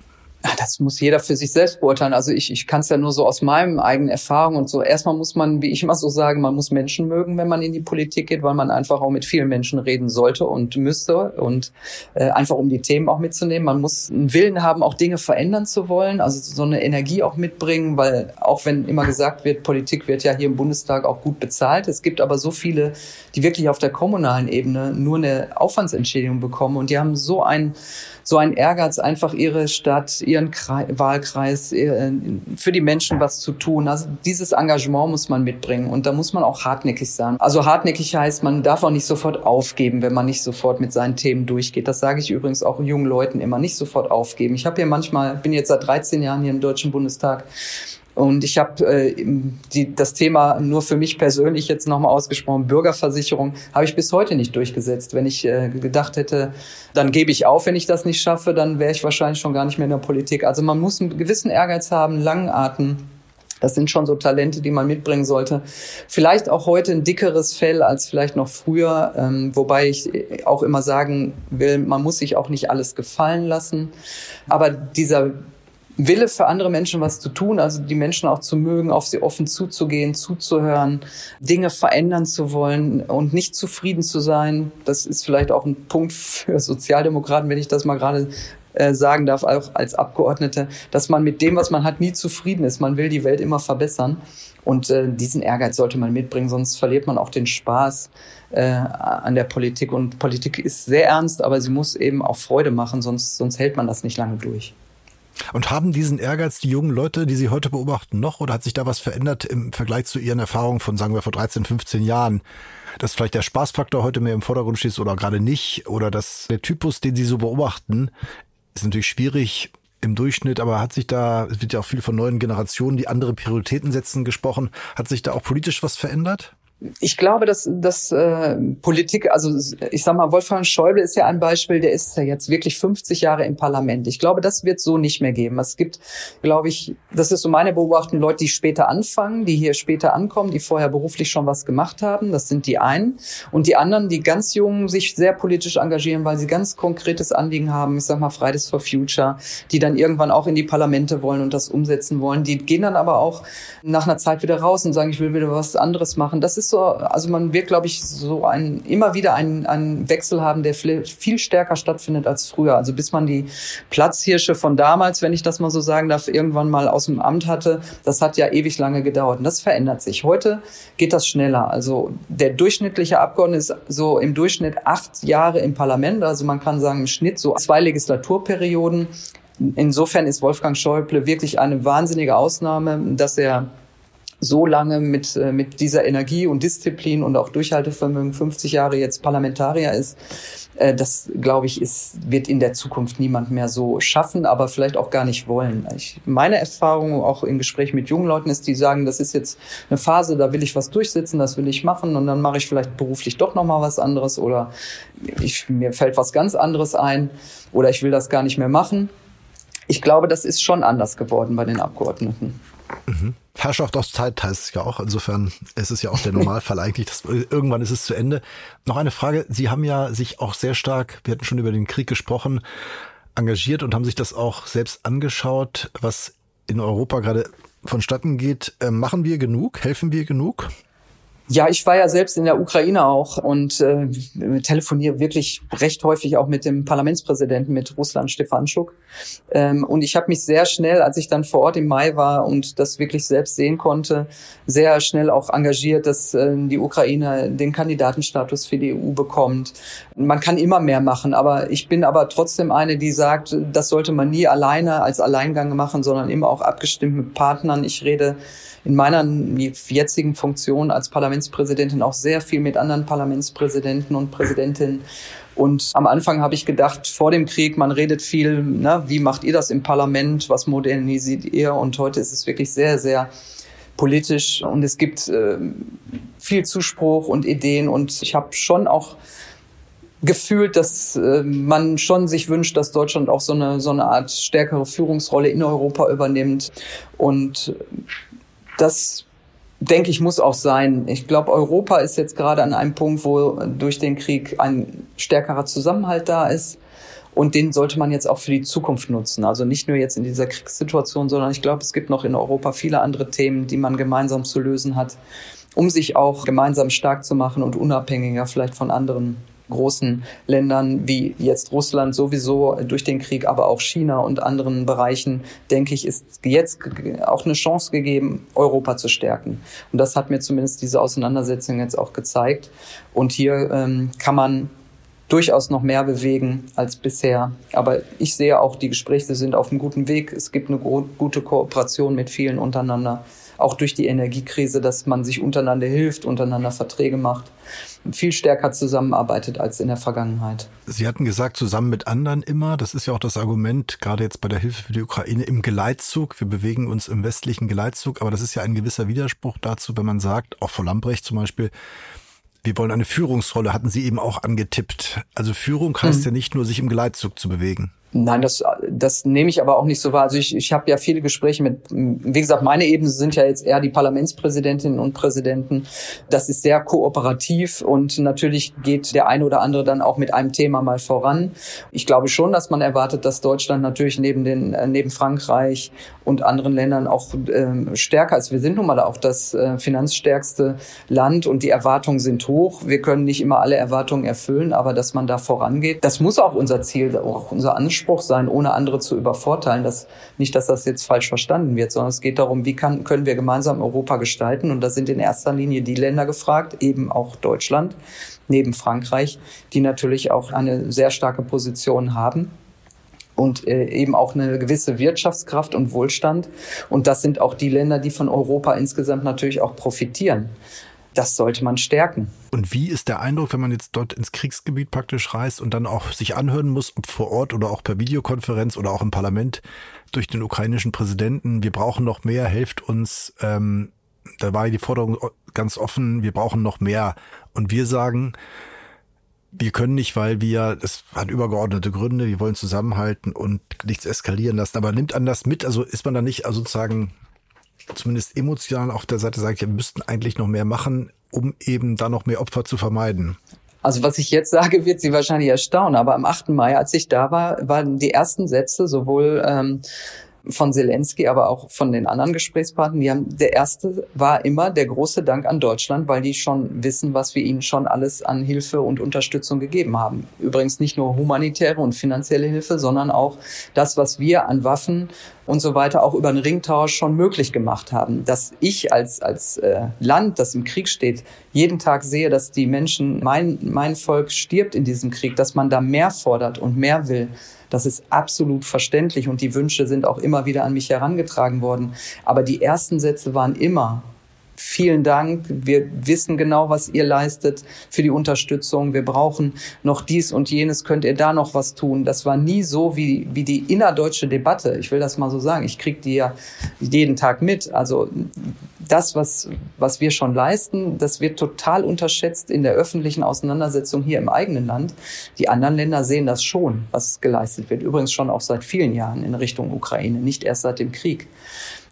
Das muss jeder für sich selbst beurteilen. Also ich, ich kann es ja nur so aus meinem eigenen Erfahrung und so. Erstmal muss man, wie ich immer so sage, man muss Menschen mögen, wenn man in die Politik geht, weil man einfach auch mit vielen Menschen reden sollte und müsste und äh, einfach um die Themen auch mitzunehmen. Man muss einen Willen haben, auch Dinge verändern zu wollen, also so eine Energie auch mitbringen, weil auch wenn immer gesagt wird, Politik wird ja hier im Bundestag auch gut bezahlt. Es gibt aber so viele, die wirklich auf der kommunalen Ebene nur eine Aufwandsentschädigung bekommen und die haben so ein so ein Ehrgeiz, einfach ihre Stadt, ihren Kreis, Wahlkreis, äh, für die Menschen was zu tun. Also dieses Engagement muss man mitbringen und da muss man auch hartnäckig sein. Also hartnäckig heißt, man darf auch nicht sofort aufgeben, wenn man nicht sofort mit seinen Themen durchgeht. Das sage ich übrigens auch jungen Leuten immer, nicht sofort aufgeben. Ich habe hier manchmal, bin jetzt seit 13 Jahren hier im Deutschen Bundestag und ich habe äh, die, das Thema nur für mich persönlich jetzt nochmal ausgesprochen, Bürgerversicherung, habe ich bis heute nicht durchgesetzt. Wenn ich äh, gedacht hätte, dann gebe ich auf, wenn ich das nicht schaffe, dann wäre ich wahrscheinlich schon gar nicht mehr in der Politik. Also man muss einen gewissen Ehrgeiz haben, langen Atem. Das sind schon so Talente, die man mitbringen sollte. Vielleicht auch heute ein dickeres Fell als vielleicht noch früher, ähm, wobei ich auch immer sagen will, man muss sich auch nicht alles gefallen lassen. Aber dieser Wille für andere Menschen was zu tun, also die Menschen auch zu mögen, auf sie offen zuzugehen, zuzuhören, Dinge verändern zu wollen und nicht zufrieden zu sein. Das ist vielleicht auch ein Punkt für Sozialdemokraten, wenn ich das mal gerade äh, sagen darf, auch als Abgeordnete, dass man mit dem, was man hat, nie zufrieden ist. Man will die Welt immer verbessern. Und äh, diesen Ehrgeiz sollte man mitbringen, sonst verliert man auch den Spaß äh, an der Politik. Und Politik ist sehr ernst, aber sie muss eben auch Freude machen, sonst, sonst hält man das nicht lange durch. Und haben diesen Ehrgeiz die jungen Leute, die Sie heute beobachten, noch oder hat sich da was verändert im Vergleich zu Ihren Erfahrungen von, sagen wir, vor 13, 15 Jahren? Dass vielleicht der Spaßfaktor heute mehr im Vordergrund steht oder gerade nicht oder dass der Typus, den Sie so beobachten, ist natürlich schwierig im Durchschnitt, aber hat sich da, es wird ja auch viel von neuen Generationen, die andere Prioritäten setzen, gesprochen, hat sich da auch politisch was verändert? Ich glaube, dass, dass äh, Politik, also ich sag mal, Wolfgang Schäuble ist ja ein Beispiel, der ist ja jetzt wirklich 50 Jahre im Parlament. Ich glaube, das wird so nicht mehr geben. Es gibt, glaube ich, das ist so meine Beobachtung, Leute, die später anfangen, die hier später ankommen, die vorher beruflich schon was gemacht haben. Das sind die einen. Und die anderen, die ganz jung sich sehr politisch engagieren, weil sie ganz konkretes Anliegen haben, ich sag mal Fridays for Future, die dann irgendwann auch in die Parlamente wollen und das umsetzen wollen. Die gehen dann aber auch nach einer Zeit wieder raus und sagen, ich will wieder was anderes machen. Das ist ist so, also man wird, glaube ich, so ein, immer wieder einen, einen Wechsel haben, der viel stärker stattfindet als früher. Also bis man die Platzhirsche von damals, wenn ich das mal so sagen darf, irgendwann mal aus dem Amt hatte, das hat ja ewig lange gedauert. Und das verändert sich. Heute geht das schneller. Also der durchschnittliche Abgeordnete ist so im Durchschnitt acht Jahre im Parlament. Also man kann sagen, im Schnitt so zwei Legislaturperioden. Insofern ist Wolfgang Schäuble wirklich eine wahnsinnige Ausnahme, dass er so lange mit, äh, mit dieser Energie und Disziplin und auch Durchhaltevermögen 50 Jahre jetzt Parlamentarier ist, äh, das glaube ich, ist, wird in der Zukunft niemand mehr so schaffen, aber vielleicht auch gar nicht wollen. Ich, meine Erfahrung auch in Gesprächen mit jungen Leuten ist, die sagen, das ist jetzt eine Phase, da will ich was durchsetzen, das will ich machen und dann mache ich vielleicht beruflich doch nochmal was anderes oder ich, mir fällt was ganz anderes ein oder ich will das gar nicht mehr machen. Ich glaube, das ist schon anders geworden bei den Abgeordneten. Mhm. Herrschaft aus Zeit heißt es ja auch. Insofern ist es ja auch der Normalfall eigentlich. Dass, irgendwann ist es zu Ende. Noch eine Frage. Sie haben ja sich auch sehr stark, wir hatten schon über den Krieg gesprochen, engagiert und haben sich das auch selbst angeschaut, was in Europa gerade vonstatten geht. Ähm, machen wir genug? Helfen wir genug? Ja, ich war ja selbst in der Ukraine auch und äh, telefoniere wirklich recht häufig auch mit dem Parlamentspräsidenten, mit Russland Stefanschuk. Ähm, und ich habe mich sehr schnell, als ich dann vor Ort im Mai war und das wirklich selbst sehen konnte, sehr schnell auch engagiert, dass äh, die Ukraine den Kandidatenstatus für die EU bekommt. Man kann immer mehr machen, aber ich bin aber trotzdem eine, die sagt, das sollte man nie alleine als Alleingang machen, sondern immer auch abgestimmt mit Partnern. Ich rede in meiner jetzigen Funktion als Parlamentspräsidentin auch sehr viel mit anderen Parlamentspräsidenten und Präsidentinnen. Und am Anfang habe ich gedacht, vor dem Krieg, man redet viel, ne, wie macht ihr das im Parlament, was modernisiert ihr? Und heute ist es wirklich sehr, sehr politisch und es gibt äh, viel Zuspruch und Ideen und ich habe schon auch gefühlt, dass äh, man schon sich wünscht, dass Deutschland auch so eine so eine Art stärkere Führungsrolle in Europa übernimmt und das denke ich, muss auch sein. Ich glaube, Europa ist jetzt gerade an einem Punkt, wo durch den Krieg ein stärkerer Zusammenhalt da ist. Und den sollte man jetzt auch für die Zukunft nutzen. Also nicht nur jetzt in dieser Kriegssituation, sondern ich glaube, es gibt noch in Europa viele andere Themen, die man gemeinsam zu lösen hat, um sich auch gemeinsam stark zu machen und unabhängiger vielleicht von anderen großen Ländern wie jetzt Russland sowieso durch den Krieg, aber auch China und anderen Bereichen, denke ich, ist jetzt auch eine Chance gegeben, Europa zu stärken. Und das hat mir zumindest diese Auseinandersetzung jetzt auch gezeigt. Und hier ähm, kann man durchaus noch mehr bewegen als bisher. Aber ich sehe auch, die Gespräche sind auf einem guten Weg. Es gibt eine gute Kooperation mit vielen untereinander. Auch durch die Energiekrise, dass man sich untereinander hilft, untereinander Verträge macht viel stärker zusammenarbeitet als in der Vergangenheit. Sie hatten gesagt, zusammen mit anderen immer, das ist ja auch das Argument, gerade jetzt bei der Hilfe für die Ukraine, im Geleitzug. Wir bewegen uns im westlichen Geleitzug, aber das ist ja ein gewisser Widerspruch dazu, wenn man sagt, auch vor Lambrecht zum Beispiel, wir wollen eine Führungsrolle, hatten Sie eben auch angetippt. Also Führung heißt mhm. ja nicht nur, sich im Geleitzug zu bewegen. Nein, das, das nehme ich aber auch nicht so wahr. Also ich, ich habe ja viele Gespräche mit, wie gesagt, meine Ebene sind ja jetzt eher die Parlamentspräsidentinnen und Präsidenten. Das ist sehr kooperativ und natürlich geht der eine oder andere dann auch mit einem Thema mal voran. Ich glaube schon, dass man erwartet, dass Deutschland natürlich neben den, äh, neben Frankreich und anderen Ländern auch äh, stärker ist. Wir sind nun mal auch das äh, finanzstärkste Land und die Erwartungen sind hoch. Wir können nicht immer alle Erwartungen erfüllen, aber dass man da vorangeht, das muss auch unser Ziel, auch unser Anspruch Anspruch sein, ohne andere zu übervorteilen. Das, nicht, dass das jetzt falsch verstanden wird, sondern es geht darum, wie kann, können wir gemeinsam Europa gestalten. Und da sind in erster Linie die Länder gefragt, eben auch Deutschland, neben Frankreich, die natürlich auch eine sehr starke Position haben und äh, eben auch eine gewisse Wirtschaftskraft und Wohlstand. Und das sind auch die Länder, die von Europa insgesamt natürlich auch profitieren das sollte man stärken. Und wie ist der Eindruck, wenn man jetzt dort ins Kriegsgebiet praktisch reist und dann auch sich anhören muss, ob vor Ort oder auch per Videokonferenz oder auch im Parlament durch den ukrainischen Präsidenten, wir brauchen noch mehr, helft uns. Ähm, da war die Forderung ganz offen, wir brauchen noch mehr. Und wir sagen, wir können nicht, weil wir, es hat übergeordnete Gründe, wir wollen zusammenhalten und nichts eskalieren lassen. Aber nimmt anders mit, also ist man da nicht also sozusagen zumindest emotional auf der Seite sagt, wir müssten eigentlich noch mehr machen, um eben da noch mehr Opfer zu vermeiden. Also was ich jetzt sage, wird Sie wahrscheinlich erstaunen, aber am 8. Mai, als ich da war, waren die ersten Sätze sowohl ähm, von Zelensky, aber auch von den anderen Gesprächspartnern. Die haben, der erste war immer der große Dank an Deutschland, weil die schon wissen, was wir ihnen schon alles an Hilfe und Unterstützung gegeben haben. Übrigens nicht nur humanitäre und finanzielle Hilfe, sondern auch das, was wir an Waffen und so weiter auch über den Ringtausch schon möglich gemacht haben. Dass ich als, als äh, Land, das im Krieg steht, jeden Tag sehe, dass die Menschen, mein, mein Volk stirbt in diesem Krieg, dass man da mehr fordert und mehr will, das ist absolut verständlich und die Wünsche sind auch immer wieder an mich herangetragen worden. Aber die ersten Sätze waren immer, vielen Dank. Wir wissen genau, was ihr leistet für die Unterstützung. Wir brauchen noch dies und jenes. Könnt ihr da noch was tun? Das war nie so wie, wie die innerdeutsche Debatte. Ich will das mal so sagen. Ich kriege die ja jeden Tag mit. Also das, was, was wir schon leisten, das wird total unterschätzt in der öffentlichen Auseinandersetzung hier im eigenen Land. Die anderen Länder sehen das schon, was geleistet wird. Übrigens schon auch seit vielen Jahren in Richtung Ukraine, nicht erst seit dem Krieg.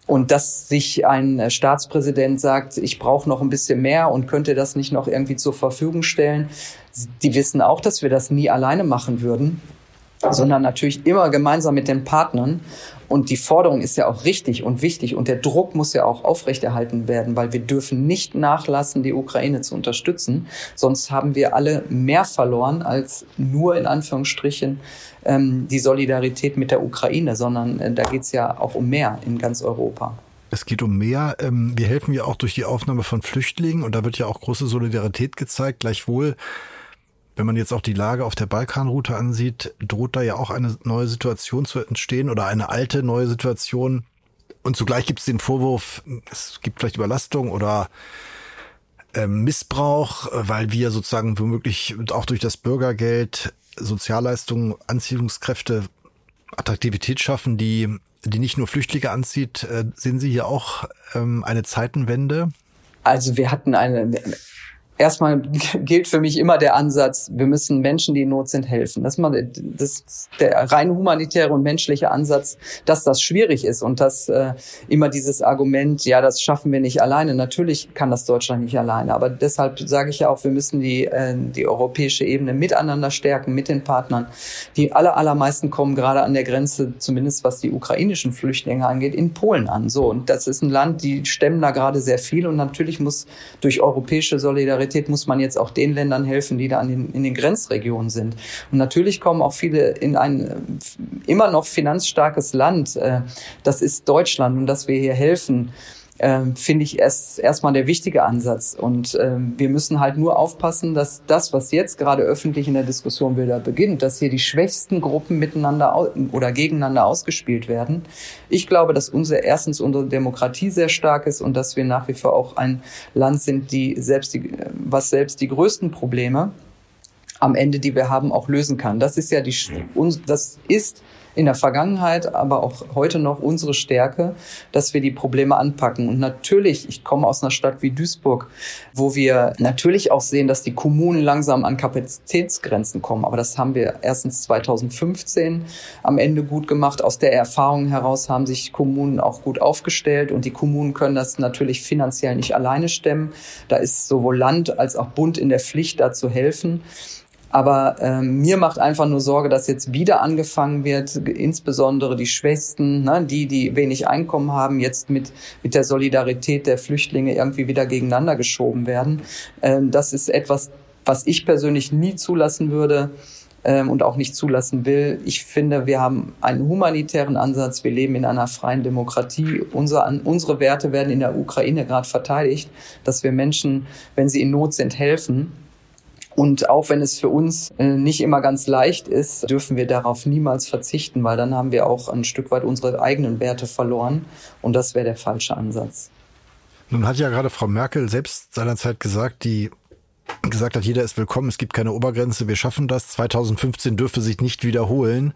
Und dass sich ein Staatspräsident sagt, ich brauche noch ein bisschen mehr und könnte das nicht noch irgendwie zur Verfügung stellen. Die wissen auch, dass wir das nie alleine machen würden, sondern natürlich immer gemeinsam mit den Partnern. Und die Forderung ist ja auch richtig und wichtig und der Druck muss ja auch aufrechterhalten werden, weil wir dürfen nicht nachlassen, die Ukraine zu unterstützen. Sonst haben wir alle mehr verloren als nur in Anführungsstrichen ähm, die Solidarität mit der Ukraine, sondern äh, da geht es ja auch um mehr in ganz Europa. Es geht um mehr. Ähm, wir helfen ja auch durch die Aufnahme von Flüchtlingen und da wird ja auch große Solidarität gezeigt. Gleichwohl, wenn man jetzt auch die Lage auf der Balkanroute ansieht, droht da ja auch eine neue Situation zu entstehen oder eine alte neue Situation. Und zugleich gibt es den Vorwurf, es gibt vielleicht Überlastung oder ähm, Missbrauch, weil wir sozusagen womöglich auch durch das Bürgergeld Sozialleistungen, Anziehungskräfte, Attraktivität schaffen, die, die nicht nur Flüchtlinge anzieht. Äh, sehen Sie hier auch ähm, eine Zeitenwende? Also wir hatten eine erstmal gilt für mich immer der Ansatz, wir müssen Menschen, die in Not sind, helfen. Das ist, mal, das ist der rein humanitäre und menschliche Ansatz, dass das schwierig ist und dass äh, immer dieses Argument, ja, das schaffen wir nicht alleine. Natürlich kann das Deutschland nicht alleine, aber deshalb sage ich ja auch, wir müssen die, äh, die europäische Ebene miteinander stärken, mit den Partnern. Die aller, allermeisten kommen gerade an der Grenze, zumindest was die ukrainischen Flüchtlinge angeht, in Polen an. So, und das ist ein Land, die stemmen da gerade sehr viel und natürlich muss durch europäische Solidarität Solidarität muss man jetzt auch den Ländern helfen, die da an den, in den Grenzregionen sind. Und natürlich kommen auch viele in ein immer noch finanzstarkes Land. Äh, das ist Deutschland und dass wir hier helfen ähm, finde ich erst erstmal der wichtige Ansatz. Und ähm, wir müssen halt nur aufpassen, dass das, was jetzt gerade öffentlich in der Diskussion wieder beginnt, dass hier die schwächsten Gruppen miteinander oder gegeneinander ausgespielt werden. Ich glaube, dass unser erstens unsere Demokratie sehr stark ist und dass wir nach wie vor auch ein Land sind, die selbst die, was selbst die größten Probleme am Ende, die wir haben, auch lösen kann. Das ist ja die, das ist in der Vergangenheit, aber auch heute noch unsere Stärke, dass wir die Probleme anpacken. Und natürlich, ich komme aus einer Stadt wie Duisburg, wo wir natürlich auch sehen, dass die Kommunen langsam an Kapazitätsgrenzen kommen. Aber das haben wir erstens 2015 am Ende gut gemacht. Aus der Erfahrung heraus haben sich Kommunen auch gut aufgestellt und die Kommunen können das natürlich finanziell nicht alleine stemmen. Da ist sowohl Land als auch Bund in der Pflicht, da zu helfen. Aber ähm, mir macht einfach nur Sorge, dass jetzt wieder angefangen wird, insbesondere die Schwächsten, ne, die, die wenig Einkommen haben, jetzt mit, mit der Solidarität der Flüchtlinge irgendwie wieder gegeneinander geschoben werden. Ähm, das ist etwas, was ich persönlich nie zulassen würde ähm, und auch nicht zulassen will. Ich finde, wir haben einen humanitären Ansatz. Wir leben in einer freien Demokratie. Unser, unsere Werte werden in der Ukraine gerade verteidigt, dass wir Menschen, wenn sie in Not sind, helfen. Und auch wenn es für uns äh, nicht immer ganz leicht ist, dürfen wir darauf niemals verzichten, weil dann haben wir auch ein Stück weit unsere eigenen Werte verloren. Und das wäre der falsche Ansatz. Nun hat ja gerade Frau Merkel selbst seinerzeit gesagt, die gesagt hat, jeder ist willkommen, es gibt keine Obergrenze, wir schaffen das. 2015 dürfe sich nicht wiederholen.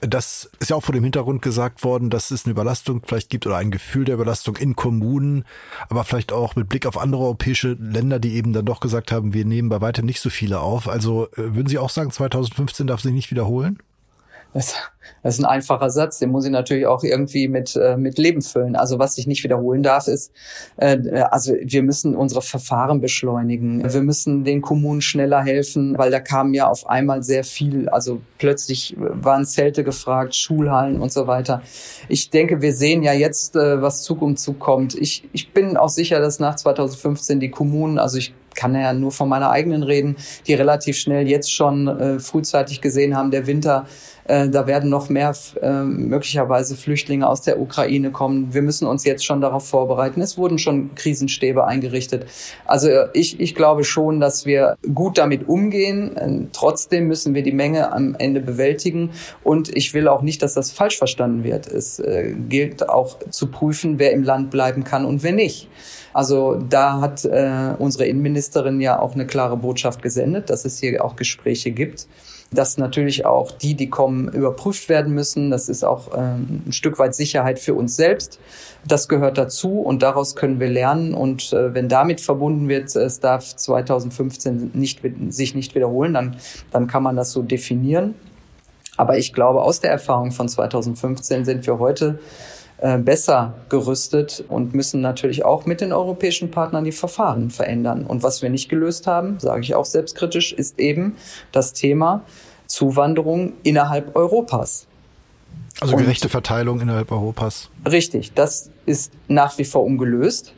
Das ist ja auch vor dem Hintergrund gesagt worden, dass es eine Überlastung vielleicht gibt oder ein Gefühl der Überlastung in Kommunen, aber vielleicht auch mit Blick auf andere europäische Länder, die eben dann doch gesagt haben, wir nehmen bei weitem nicht so viele auf. Also äh, würden Sie auch sagen, 2015 darf sich nicht wiederholen? Das, das ist ein einfacher Satz, den muss ich natürlich auch irgendwie mit, äh, mit Leben füllen. Also was ich nicht wiederholen darf, ist, äh, also wir müssen unsere Verfahren beschleunigen. Wir müssen den Kommunen schneller helfen, weil da kam ja auf einmal sehr viel. Also plötzlich waren Zelte gefragt, Schulhallen und so weiter. Ich denke, wir sehen ja jetzt, äh, was Zug um Zug kommt. Ich, ich bin auch sicher, dass nach 2015 die Kommunen, also ich kann ja nur von meiner eigenen reden, die relativ schnell jetzt schon äh, frühzeitig gesehen haben, der Winter äh, da werden noch mehr äh, möglicherweise Flüchtlinge aus der Ukraine kommen. Wir müssen uns jetzt schon darauf vorbereiten. Es wurden schon Krisenstäbe eingerichtet. Also äh, ich, ich glaube schon, dass wir gut damit umgehen. Ähm, trotzdem müssen wir die Menge am Ende bewältigen. Und ich will auch nicht, dass das falsch verstanden wird. Es äh, gilt auch zu prüfen, wer im Land bleiben kann und wer nicht. Also da hat äh, unsere Innenministerin ja auch eine klare Botschaft gesendet, dass es hier auch Gespräche gibt dass natürlich auch die, die kommen, überprüft werden müssen. Das ist auch ähm, ein Stück weit Sicherheit für uns selbst. Das gehört dazu und daraus können wir lernen. Und äh, wenn damit verbunden wird, es darf 2015 nicht, sich nicht wiederholen, dann, dann kann man das so definieren. Aber ich glaube, aus der Erfahrung von 2015 sind wir heute besser gerüstet und müssen natürlich auch mit den europäischen Partnern die Verfahren verändern. Und was wir nicht gelöst haben, sage ich auch selbstkritisch, ist eben das Thema Zuwanderung innerhalb Europas. Also gerechte Verteilung innerhalb Europas. Richtig, das ist nach wie vor ungelöst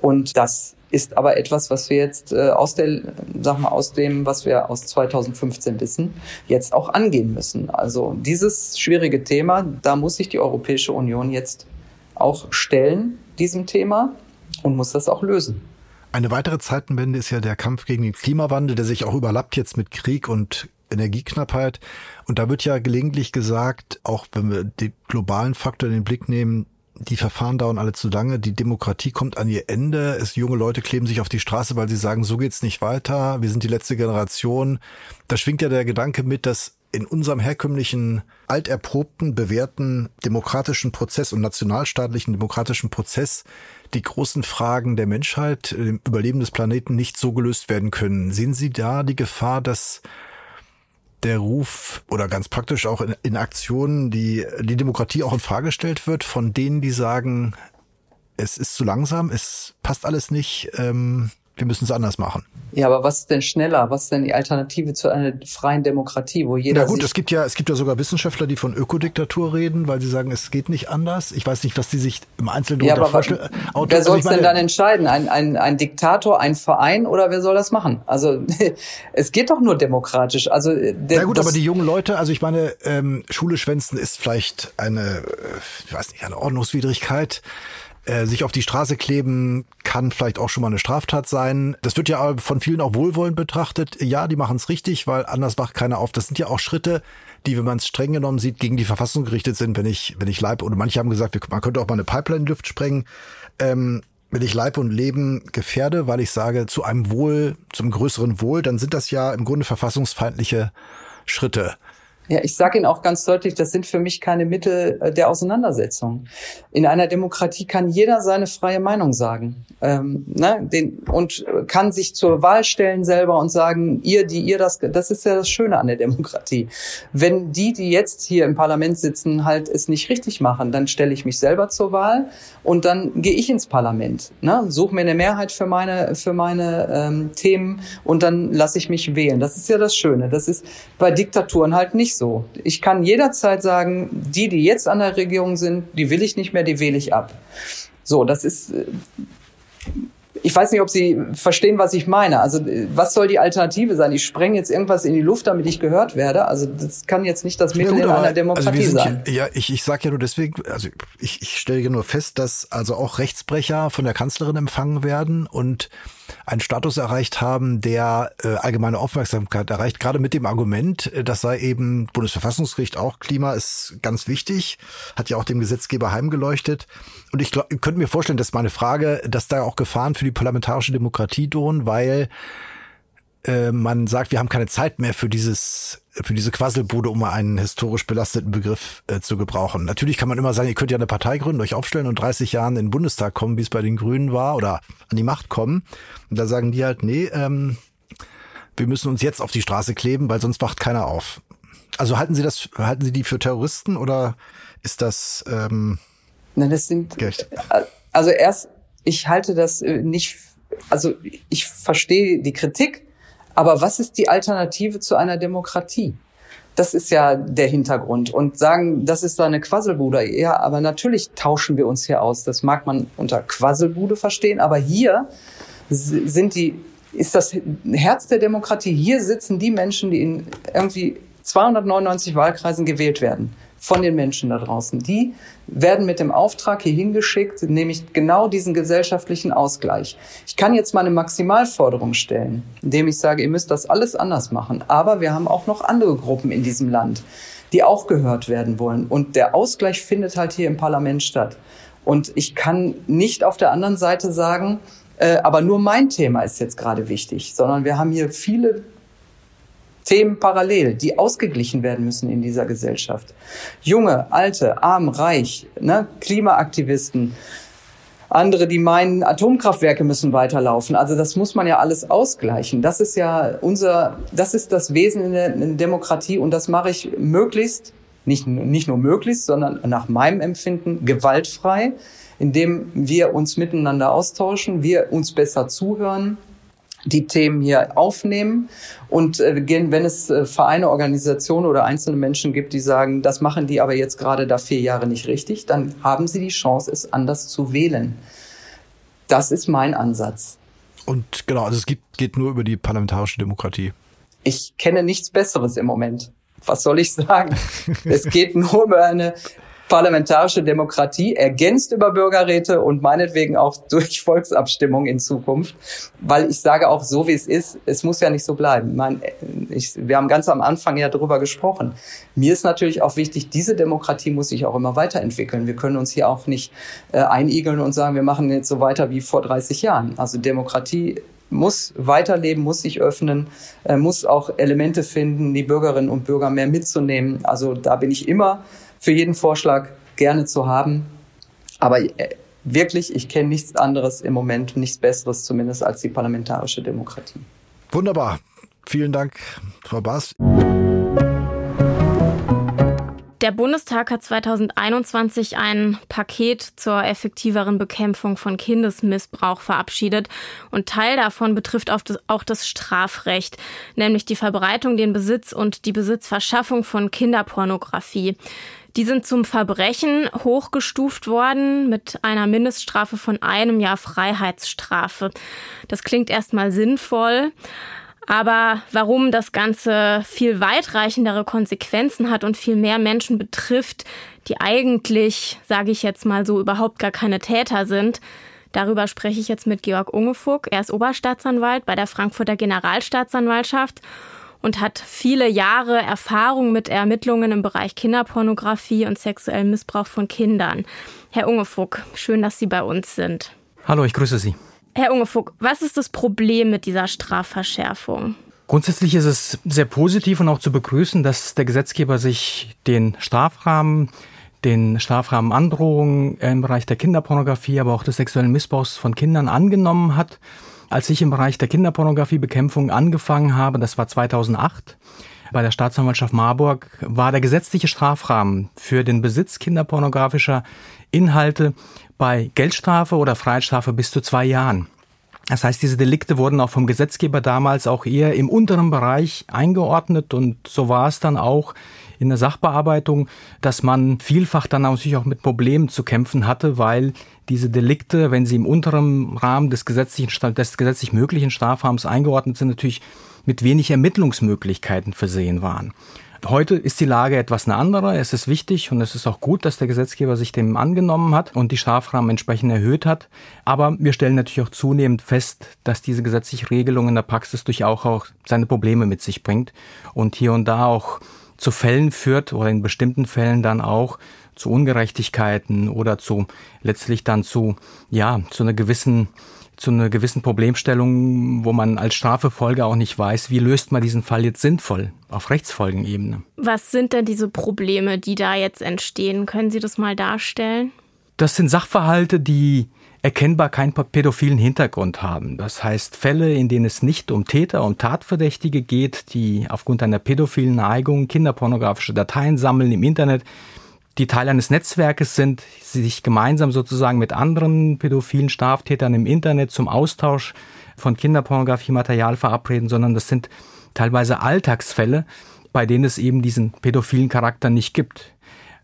und das ist aber etwas, was wir jetzt äh, aus der, sag mal, aus dem, was wir aus 2015 wissen, jetzt auch angehen müssen. Also dieses schwierige Thema, da muss sich die Europäische Union jetzt auch stellen, diesem Thema, und muss das auch lösen. Eine weitere Zeitenwende ist ja der Kampf gegen den Klimawandel, der sich auch überlappt jetzt mit Krieg und Energieknappheit. Und da wird ja gelegentlich gesagt, auch wenn wir den globalen Faktor in den Blick nehmen, die Verfahren dauern alle zu lange, die Demokratie kommt an ihr Ende, es junge Leute kleben sich auf die Straße, weil sie sagen, so geht's nicht weiter, wir sind die letzte Generation. Da schwingt ja der Gedanke mit, dass in unserem herkömmlichen, alterprobten, bewährten demokratischen Prozess und nationalstaatlichen demokratischen Prozess die großen Fragen der Menschheit, dem Überleben des Planeten nicht so gelöst werden können. Sehen Sie da die Gefahr, dass der Ruf oder ganz praktisch auch in, in Aktionen, die die Demokratie auch in Frage gestellt wird, von denen, die sagen, es ist zu langsam, es passt alles nicht, ähm, wir müssen es anders machen. Ja, aber was ist denn schneller? Was ist denn die Alternative zu einer freien Demokratie, wo jeder. Na gut, es gibt ja, es gibt ja sogar Wissenschaftler, die von Ökodiktatur reden, weil sie sagen, es geht nicht anders. Ich weiß nicht, was die sich im Einzelnen ja, vorstellen. Wer soll es also denn dann entscheiden? Ein, ein, ein Diktator, ein Verein oder wer soll das machen? Also es geht doch nur demokratisch. Also der, Na gut, aber die jungen Leute, also ich meine, ähm, Schule schwänzen ist vielleicht eine, äh, ich weiß nicht, eine Ordnungswidrigkeit. Äh, sich auf die Straße kleben kann vielleicht auch schon mal eine Straftat sein. Das wird ja von vielen auch wohlwollend betrachtet. Ja, die machen es richtig, weil anders wacht keiner auf. Das sind ja auch Schritte, die, wenn man es streng genommen sieht, gegen die Verfassung gerichtet sind, wenn ich, wenn ich Leib, oder manche haben gesagt, man könnte auch mal eine Pipeline Luft sprengen. Ähm, wenn ich Leib und Leben gefährde, weil ich sage, zu einem Wohl, zum größeren Wohl, dann sind das ja im Grunde verfassungsfeindliche Schritte. Ja, ich sage Ihnen auch ganz deutlich, das sind für mich keine Mittel äh, der Auseinandersetzung. In einer Demokratie kann jeder seine freie Meinung sagen ähm, ne, den, und kann sich zur Wahl stellen selber und sagen, ihr, die ihr das, das ist ja das Schöne an der Demokratie. Wenn die, die jetzt hier im Parlament sitzen, halt es nicht richtig machen, dann stelle ich mich selber zur Wahl und dann gehe ich ins Parlament, ne, suche mir eine Mehrheit für meine für meine ähm, Themen und dann lasse ich mich wählen. Das ist ja das Schöne. Das ist bei Diktaturen halt nicht so. Ich kann jederzeit sagen, die, die jetzt an der Regierung sind, die will ich nicht mehr, die wähle ich ab. So, das ist äh, ich weiß nicht, ob Sie verstehen, was ich meine. Also was soll die Alternative sein? Ich spreng jetzt irgendwas in die Luft, damit ich gehört werde. Also das kann jetzt nicht das Mittel ja, gut, in einer Demokratie also sein. Hier, ja, ich, ich sage ja nur deswegen, also ich, ich stelle hier nur fest, dass also auch Rechtsbrecher von der Kanzlerin empfangen werden und einen Status erreicht haben, der äh, allgemeine Aufmerksamkeit erreicht, gerade mit dem Argument, äh, das sei eben Bundesverfassungsgericht auch Klima ist ganz wichtig, hat ja auch dem Gesetzgeber heimgeleuchtet. Und ich, glaub, könnte mir vorstellen, dass meine Frage, dass da auch Gefahren für die parlamentarische Demokratie drohen, weil äh, man sagt, wir haben keine Zeit mehr für dieses für diese Quasselbude, um mal einen historisch belasteten Begriff äh, zu gebrauchen. Natürlich kann man immer sagen, ihr könnt ja eine Partei gründen, euch aufstellen und 30 Jahren in den Bundestag kommen, wie es bei den Grünen war, oder an die Macht kommen. Und da sagen die halt, nee, ähm, wir müssen uns jetzt auf die Straße kleben, weil sonst wacht keiner auf. Also halten Sie das, halten Sie die für Terroristen oder ist das ähm, Nein, das sind gerecht? also erst, ich halte das äh, nicht, also ich verstehe die Kritik, aber was ist die Alternative zu einer Demokratie? Das ist ja der Hintergrund. Und sagen, das ist so eine Quasselbude. Ja, aber natürlich tauschen wir uns hier aus. Das mag man unter Quasselbude verstehen. Aber hier sind die, ist das Herz der Demokratie. Hier sitzen die Menschen, die in irgendwie 299 Wahlkreisen gewählt werden von den Menschen da draußen. Die werden mit dem Auftrag hier hingeschickt, nämlich genau diesen gesellschaftlichen Ausgleich. Ich kann jetzt mal eine Maximalforderung stellen, indem ich sage, ihr müsst das alles anders machen. Aber wir haben auch noch andere Gruppen in diesem Land, die auch gehört werden wollen. Und der Ausgleich findet halt hier im Parlament statt. Und ich kann nicht auf der anderen Seite sagen, äh, aber nur mein Thema ist jetzt gerade wichtig, sondern wir haben hier viele Themen parallel, die ausgeglichen werden müssen in dieser Gesellschaft. Junge, alte, arm, reich, ne, Klimaaktivisten, andere, die meinen, Atomkraftwerke müssen weiterlaufen. Also das muss man ja alles ausgleichen. Das ist ja unser, das ist das Wesen in der, in Demokratie und das mache ich möglichst, nicht, nicht nur möglichst, sondern nach meinem Empfinden gewaltfrei, indem wir uns miteinander austauschen, wir uns besser zuhören, die Themen hier aufnehmen. Und äh, wenn es äh, Vereine, Organisationen oder einzelne Menschen gibt, die sagen, das machen die aber jetzt gerade da vier Jahre nicht richtig, dann haben sie die Chance, es anders zu wählen. Das ist mein Ansatz. Und genau, also es geht, geht nur über die parlamentarische Demokratie. Ich kenne nichts Besseres im Moment. Was soll ich sagen? es geht nur über eine parlamentarische Demokratie, ergänzt über Bürgerräte und meinetwegen auch durch Volksabstimmung in Zukunft. Weil ich sage auch so, wie es ist, es muss ja nicht so bleiben. Mein, ich, wir haben ganz am Anfang ja darüber gesprochen. Mir ist natürlich auch wichtig, diese Demokratie muss sich auch immer weiterentwickeln. Wir können uns hier auch nicht äh, einigeln und sagen, wir machen jetzt so weiter wie vor 30 Jahren. Also Demokratie muss weiterleben, muss sich öffnen, äh, muss auch Elemente finden, die Bürgerinnen und Bürger mehr mitzunehmen. Also da bin ich immer für jeden Vorschlag gerne zu haben. Aber äh, wirklich, ich kenne nichts anderes im Moment, nichts Besseres zumindest als die parlamentarische Demokratie. Wunderbar. Vielen Dank, Frau Baas. Der Bundestag hat 2021 ein Paket zur effektiveren Bekämpfung von Kindesmissbrauch verabschiedet und Teil davon betrifft auch das Strafrecht, nämlich die Verbreitung, den Besitz und die Besitzverschaffung von Kinderpornografie. Die sind zum Verbrechen hochgestuft worden mit einer Mindeststrafe von einem Jahr Freiheitsstrafe. Das klingt erstmal sinnvoll. Aber warum das Ganze viel weitreichendere Konsequenzen hat und viel mehr Menschen betrifft, die eigentlich, sage ich jetzt mal so, überhaupt gar keine Täter sind, darüber spreche ich jetzt mit Georg Ungefuck. Er ist Oberstaatsanwalt bei der Frankfurter Generalstaatsanwaltschaft und hat viele Jahre Erfahrung mit Ermittlungen im Bereich Kinderpornografie und sexuellem Missbrauch von Kindern. Herr Ungefuck, schön, dass Sie bei uns sind. Hallo, ich grüße Sie. Herr Ungefuck, was ist das Problem mit dieser Strafverschärfung? Grundsätzlich ist es sehr positiv und auch zu begrüßen, dass der Gesetzgeber sich den Strafrahmen, den Strafrahmen Androhungen im Bereich der Kinderpornografie, aber auch des sexuellen Missbrauchs von Kindern angenommen hat. Als ich im Bereich der Kinderpornografiebekämpfung angefangen habe, das war 2008, bei der Staatsanwaltschaft Marburg, war der gesetzliche Strafrahmen für den Besitz kinderpornografischer Inhalte bei Geldstrafe oder Freiheitsstrafe bis zu zwei Jahren. Das heißt, diese Delikte wurden auch vom Gesetzgeber damals auch eher im unteren Bereich eingeordnet und so war es dann auch in der Sachbearbeitung, dass man vielfach dann natürlich auch mit Problemen zu kämpfen hatte, weil diese Delikte, wenn sie im unteren Rahmen des gesetzlichen, des gesetzlich möglichen Strafrahmens eingeordnet sind, natürlich mit wenig Ermittlungsmöglichkeiten versehen waren. Heute ist die Lage etwas eine andere. Es ist wichtig und es ist auch gut, dass der Gesetzgeber sich dem angenommen hat und die Strafrahmen entsprechend erhöht hat. Aber wir stellen natürlich auch zunehmend fest, dass diese gesetzliche Regelung in der Praxis durchaus auch seine Probleme mit sich bringt und hier und da auch zu Fällen führt oder in bestimmten Fällen dann auch zu Ungerechtigkeiten oder zu letztlich dann zu ja zu einer gewissen zu einer gewissen Problemstellung, wo man als Strafefolge auch nicht weiß, wie löst man diesen Fall jetzt sinnvoll auf Rechtsfolgenebene. Was sind denn diese Probleme, die da jetzt entstehen? Können Sie das mal darstellen? Das sind Sachverhalte, die erkennbar keinen pädophilen Hintergrund haben. Das heißt Fälle, in denen es nicht um Täter, um Tatverdächtige geht, die aufgrund einer pädophilen Neigung kinderpornografische Dateien sammeln im Internet, die Teil eines Netzwerkes sind, sich gemeinsam sozusagen mit anderen pädophilen Straftätern im Internet zum Austausch von Kinderpornografiematerial verabreden, sondern das sind teilweise Alltagsfälle, bei denen es eben diesen pädophilen Charakter nicht gibt.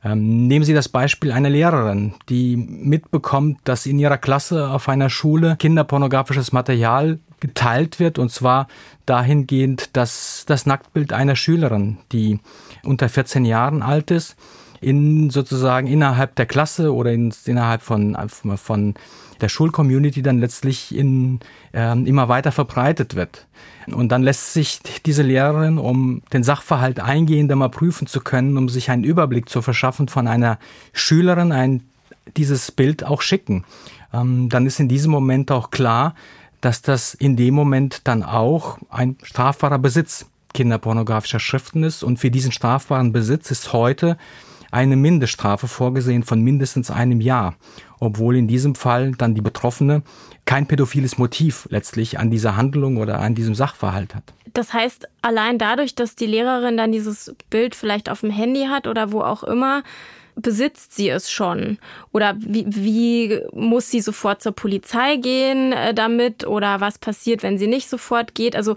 Ähm, nehmen Sie das Beispiel einer Lehrerin, die mitbekommt, dass in ihrer Klasse auf einer Schule kinderpornografisches Material geteilt wird, und zwar dahingehend, dass das Nacktbild einer Schülerin, die unter 14 Jahren alt ist, in sozusagen innerhalb der Klasse oder in, innerhalb von, von der Schulcommunity dann letztlich in, äh, immer weiter verbreitet wird. Und dann lässt sich diese Lehrerin, um den Sachverhalt eingehender mal prüfen zu können, um sich einen Überblick zu verschaffen von einer Schülerin, ein, dieses Bild auch schicken. Ähm, dann ist in diesem Moment auch klar, dass das in dem Moment dann auch ein strafbarer Besitz kinderpornografischer Schriften ist. Und für diesen strafbaren Besitz ist heute eine Mindeststrafe vorgesehen von mindestens einem Jahr, obwohl in diesem Fall dann die Betroffene kein pädophiles Motiv letztlich an dieser Handlung oder an diesem Sachverhalt hat. Das heißt, allein dadurch, dass die Lehrerin dann dieses Bild vielleicht auf dem Handy hat oder wo auch immer, besitzt sie es schon? Oder wie, wie muss sie sofort zur Polizei gehen äh, damit? Oder was passiert, wenn sie nicht sofort geht? Also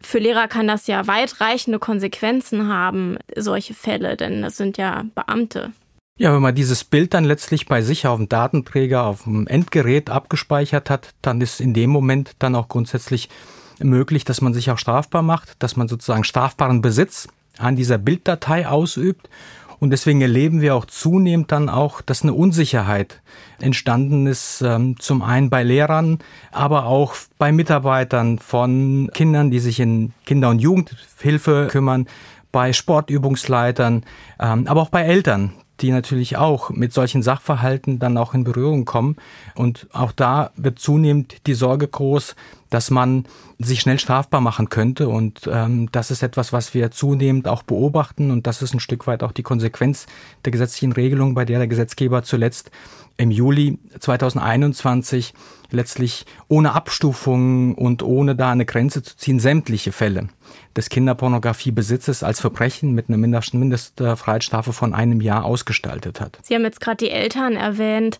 für Lehrer kann das ja weitreichende Konsequenzen haben, solche Fälle, denn das sind ja Beamte. Ja, wenn man dieses Bild dann letztlich bei sich auf dem Datenträger, auf dem Endgerät abgespeichert hat, dann ist in dem Moment dann auch grundsätzlich möglich, dass man sich auch strafbar macht, dass man sozusagen strafbaren Besitz an dieser Bilddatei ausübt und deswegen erleben wir auch zunehmend dann auch, dass eine Unsicherheit entstanden ist, ähm, zum einen bei Lehrern, aber auch bei Mitarbeitern von Kindern, die sich in Kinder- und Jugendhilfe kümmern, bei Sportübungsleitern, ähm, aber auch bei Eltern, die natürlich auch mit solchen Sachverhalten dann auch in Berührung kommen. Und auch da wird zunehmend die Sorge groß, dass man sich schnell strafbar machen könnte. Und ähm, das ist etwas, was wir zunehmend auch beobachten. Und das ist ein Stück weit auch die Konsequenz der gesetzlichen Regelung, bei der der Gesetzgeber zuletzt im Juli 2021 letztlich ohne Abstufung und ohne da eine Grenze zu ziehen, sämtliche Fälle des Kinderpornografiebesitzes als Verbrechen mit einer Mindestfreiheitsstrafe von einem Jahr ausgestaltet hat. Sie haben jetzt gerade die Eltern erwähnt.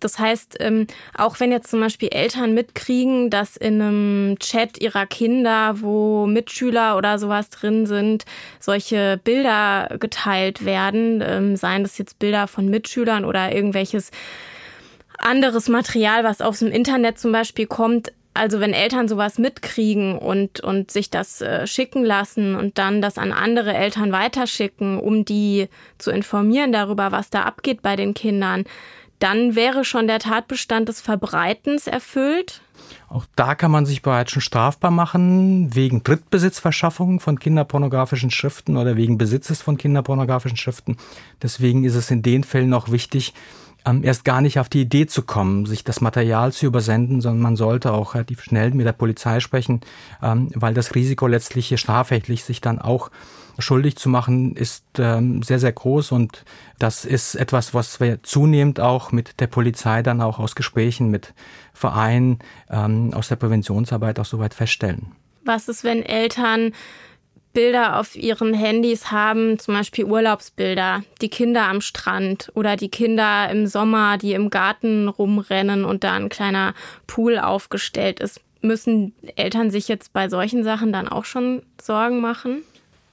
Das heißt, ähm, auch wenn jetzt zum Beispiel Eltern mitkriegen, dass in einem Chat ihrer Kinder, wo Mitschüler oder sowas drin sind, solche Bilder geteilt werden, ähm, seien das jetzt Bilder von Mitschülern oder irgendwelches anderes Material, was aus dem Internet zum Beispiel kommt, Also wenn Eltern sowas mitkriegen und, und sich das äh, schicken lassen und dann das an andere Eltern weiterschicken, um die zu informieren darüber, was da abgeht bei den Kindern, dann wäre schon der Tatbestand des Verbreitens erfüllt. Auch da kann man sich bereits schon strafbar machen, wegen Drittbesitzverschaffung von kinderpornografischen Schriften oder wegen Besitzes von kinderpornografischen Schriften. Deswegen ist es in den Fällen auch wichtig, ähm, erst gar nicht auf die Idee zu kommen, sich das Material zu übersenden, sondern man sollte auch relativ schnell mit der Polizei sprechen, ähm, weil das Risiko letztlich hier strafrechtlich sich dann auch schuldig zu machen, ist ähm, sehr, sehr groß und das ist etwas, was wir zunehmend auch mit der Polizei dann auch aus Gesprächen mit Vereinen ähm, aus der Präventionsarbeit auch soweit feststellen. Was ist, wenn Eltern Bilder auf ihren Handys haben, zum Beispiel Urlaubsbilder, die Kinder am Strand oder die Kinder im Sommer, die im Garten rumrennen und da ein kleiner Pool aufgestellt ist. Müssen Eltern sich jetzt bei solchen Sachen dann auch schon Sorgen machen?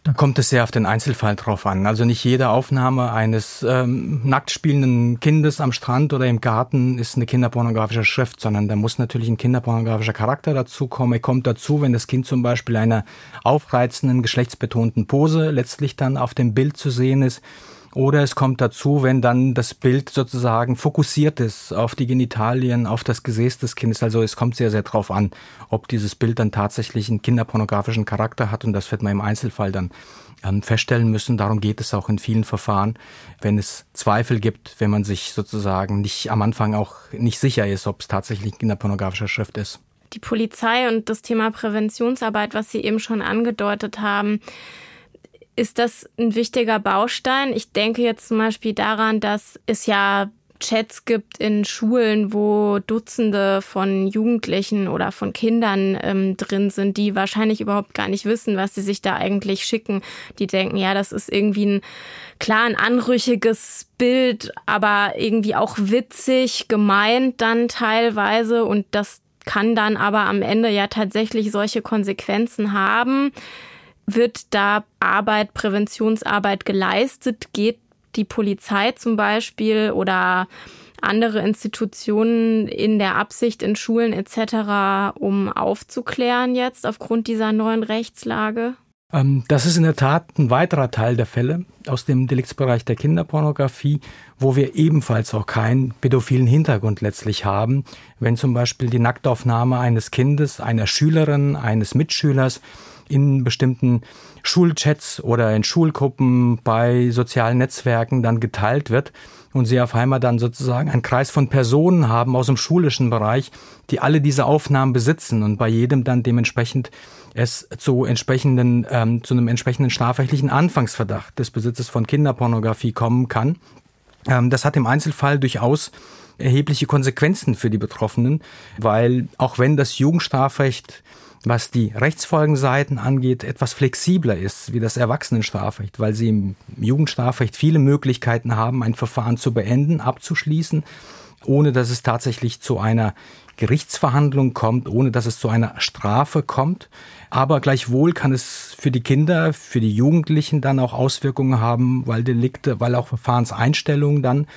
Da kommt es sehr auf den Einzelfall drauf an. Also nicht jede Aufnahme eines ähm, nackt spielenden Kindes am Strand oder im Garten ist eine kinderpornografische Schrift, sondern da muss natürlich ein kinderpornografischer Charakter dazu kommen. Er kommt dazu, wenn das Kind zum Beispiel einer aufreizenden, geschlechtsbetonten Pose letztlich dann auf dem Bild zu sehen ist oder es kommt dazu, wenn dann das Bild sozusagen fokussiert ist auf die Genitalien, auf das Gesäß des Kindes. Also es kommt sehr, sehr drauf an, ob dieses Bild dann tatsächlich einen kinderpornografischen Charakter hat. Und das wird man im Einzelfall dann ähm, feststellen müssen. Darum geht es auch in vielen Verfahren, wenn es Zweifel gibt, wenn man sich sozusagen nicht am Anfang auch nicht sicher ist, ob es tatsächlich kinderpornografischer Schrift ist. Die Polizei und das Thema Präventionsarbeit, was Sie eben schon angedeutet haben, ist das ein wichtiger Baustein. Ich denke jetzt zum Beispiel daran, dass es ja Chats gibt in Schulen, wo Dutzende von Jugendlichen oder von Kindern ähm, drin sind, die wahrscheinlich überhaupt gar nicht wissen, was sie sich da eigentlich schicken. Die denken, ja, das ist irgendwie ein klar ein anrüchiges Bild, aber irgendwie auch witzig gemeint dann teilweise und das kann dann aber am Ende ja tatsächlich solche Konsequenzen haben. Wird da Arbeit, Präventionsarbeit geleistet? Geht die Polizei zum Beispiel oder andere Institutionen in der Absicht in Schulen etc., um aufzuklären jetzt aufgrund dieser neuen Rechtslage? Ähm, das ist in der Tat ein weiterer Teil der Fälle aus dem Deliktsbereich der Kinderpornografie, wo wir ebenfalls auch keinen pädophilen Hintergrund letztlich haben. Wenn zum Beispiel die Nacktaufnahme eines Kindes, einer Schülerin, eines Mitschülers in bestimmten Schulchats oder in Schulgruppen bei sozialen Netzwerken dann geteilt wird und sie auf einmal dann sozusagen einen Kreis von Personen haben aus dem schulischen Bereich, die alle diese Aufnahmen besitzen und bei jedem dann dementsprechend es zu entsprechenden ähm, zu einem entsprechenden strafrechtlichen Anfangsverdacht des Besitzes von Kinderpornografie kommen kann. Ähm, das hat im Einzelfall durchaus erhebliche Konsequenzen für die Betroffenen, weil auch wenn das Jugendstrafrecht was die Rechtsfolgenseiten angeht, etwas flexibler ist wie das Erwachsenenstrafrecht, weil sie im Jugendstrafrecht viele Möglichkeiten haben, ein Verfahren zu beenden, abzuschließen, ohne dass es tatsächlich zu einer Gerichtsverhandlung kommt, ohne dass es zu einer Strafe kommt. Aber gleichwohl kann es für die Kinder, für die Jugendlichen dann auch Auswirkungen haben, weil Delikte, weil auch Verfahrenseinstellungen dann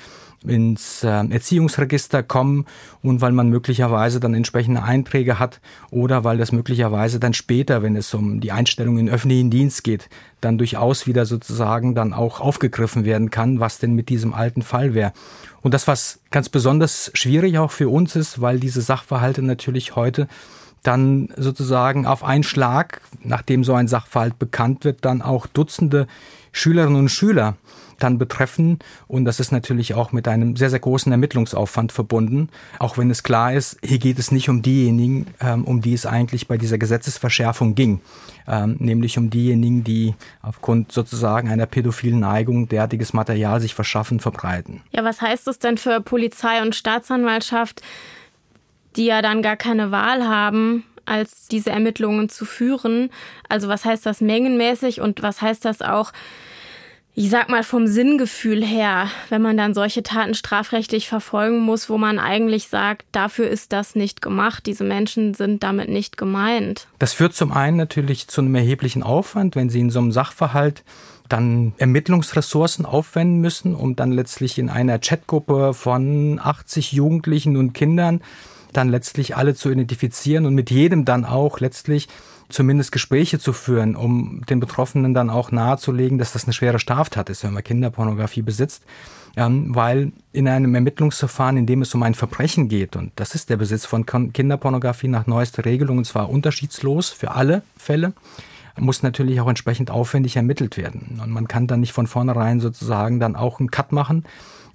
ins äh, Erziehungsregister kommen und weil man möglicherweise dann entsprechende Einträge hat oder weil das möglicherweise dann später, wenn es um die Einstellung in öffentlichen Dienst geht, dann durchaus wieder sozusagen dann auch aufgegriffen werden kann, was denn mit diesem alten Fall wäre. Und das, was ganz besonders schwierig auch für uns ist, weil diese Sachverhalte natürlich heute dann sozusagen auf einen Schlag, nachdem so ein Sachverhalt bekannt wird, dann auch Dutzende Schülerinnen und Schüler dann betreffen. Und das ist natürlich auch mit einem sehr, sehr großen Ermittlungsaufwand verbunden. Auch wenn es klar ist, hier geht es nicht um diejenigen, ähm, um die es eigentlich bei dieser Gesetzesverschärfung ging. Ähm, nämlich um diejenigen, die aufgrund sozusagen einer pädophilen Neigung derartiges Material sich verschaffen, verbreiten. Ja, was heißt das denn für Polizei und Staatsanwaltschaft, die ja dann gar keine Wahl haben, als diese Ermittlungen zu führen? Also was heißt das mengenmäßig und was heißt das auch ich sag mal vom Sinngefühl her, wenn man dann solche Taten strafrechtlich verfolgen muss, wo man eigentlich sagt, dafür ist das nicht gemacht, diese Menschen sind damit nicht gemeint. Das führt zum einen natürlich zu einem erheblichen Aufwand, wenn Sie in so einem Sachverhalt dann Ermittlungsressourcen aufwenden müssen, um dann letztlich in einer Chatgruppe von 80 Jugendlichen und Kindern dann letztlich alle zu identifizieren und mit jedem dann auch letztlich zumindest Gespräche zu führen, um den Betroffenen dann auch nahezulegen, dass das eine schwere Straftat ist, wenn man Kinderpornografie besitzt. Ähm, weil in einem Ermittlungsverfahren, in dem es um ein Verbrechen geht, und das ist der Besitz von Kinderpornografie nach neuester Regelung, und zwar unterschiedslos für alle Fälle, muss natürlich auch entsprechend aufwendig ermittelt werden. Und man kann dann nicht von vornherein sozusagen dann auch einen Cut machen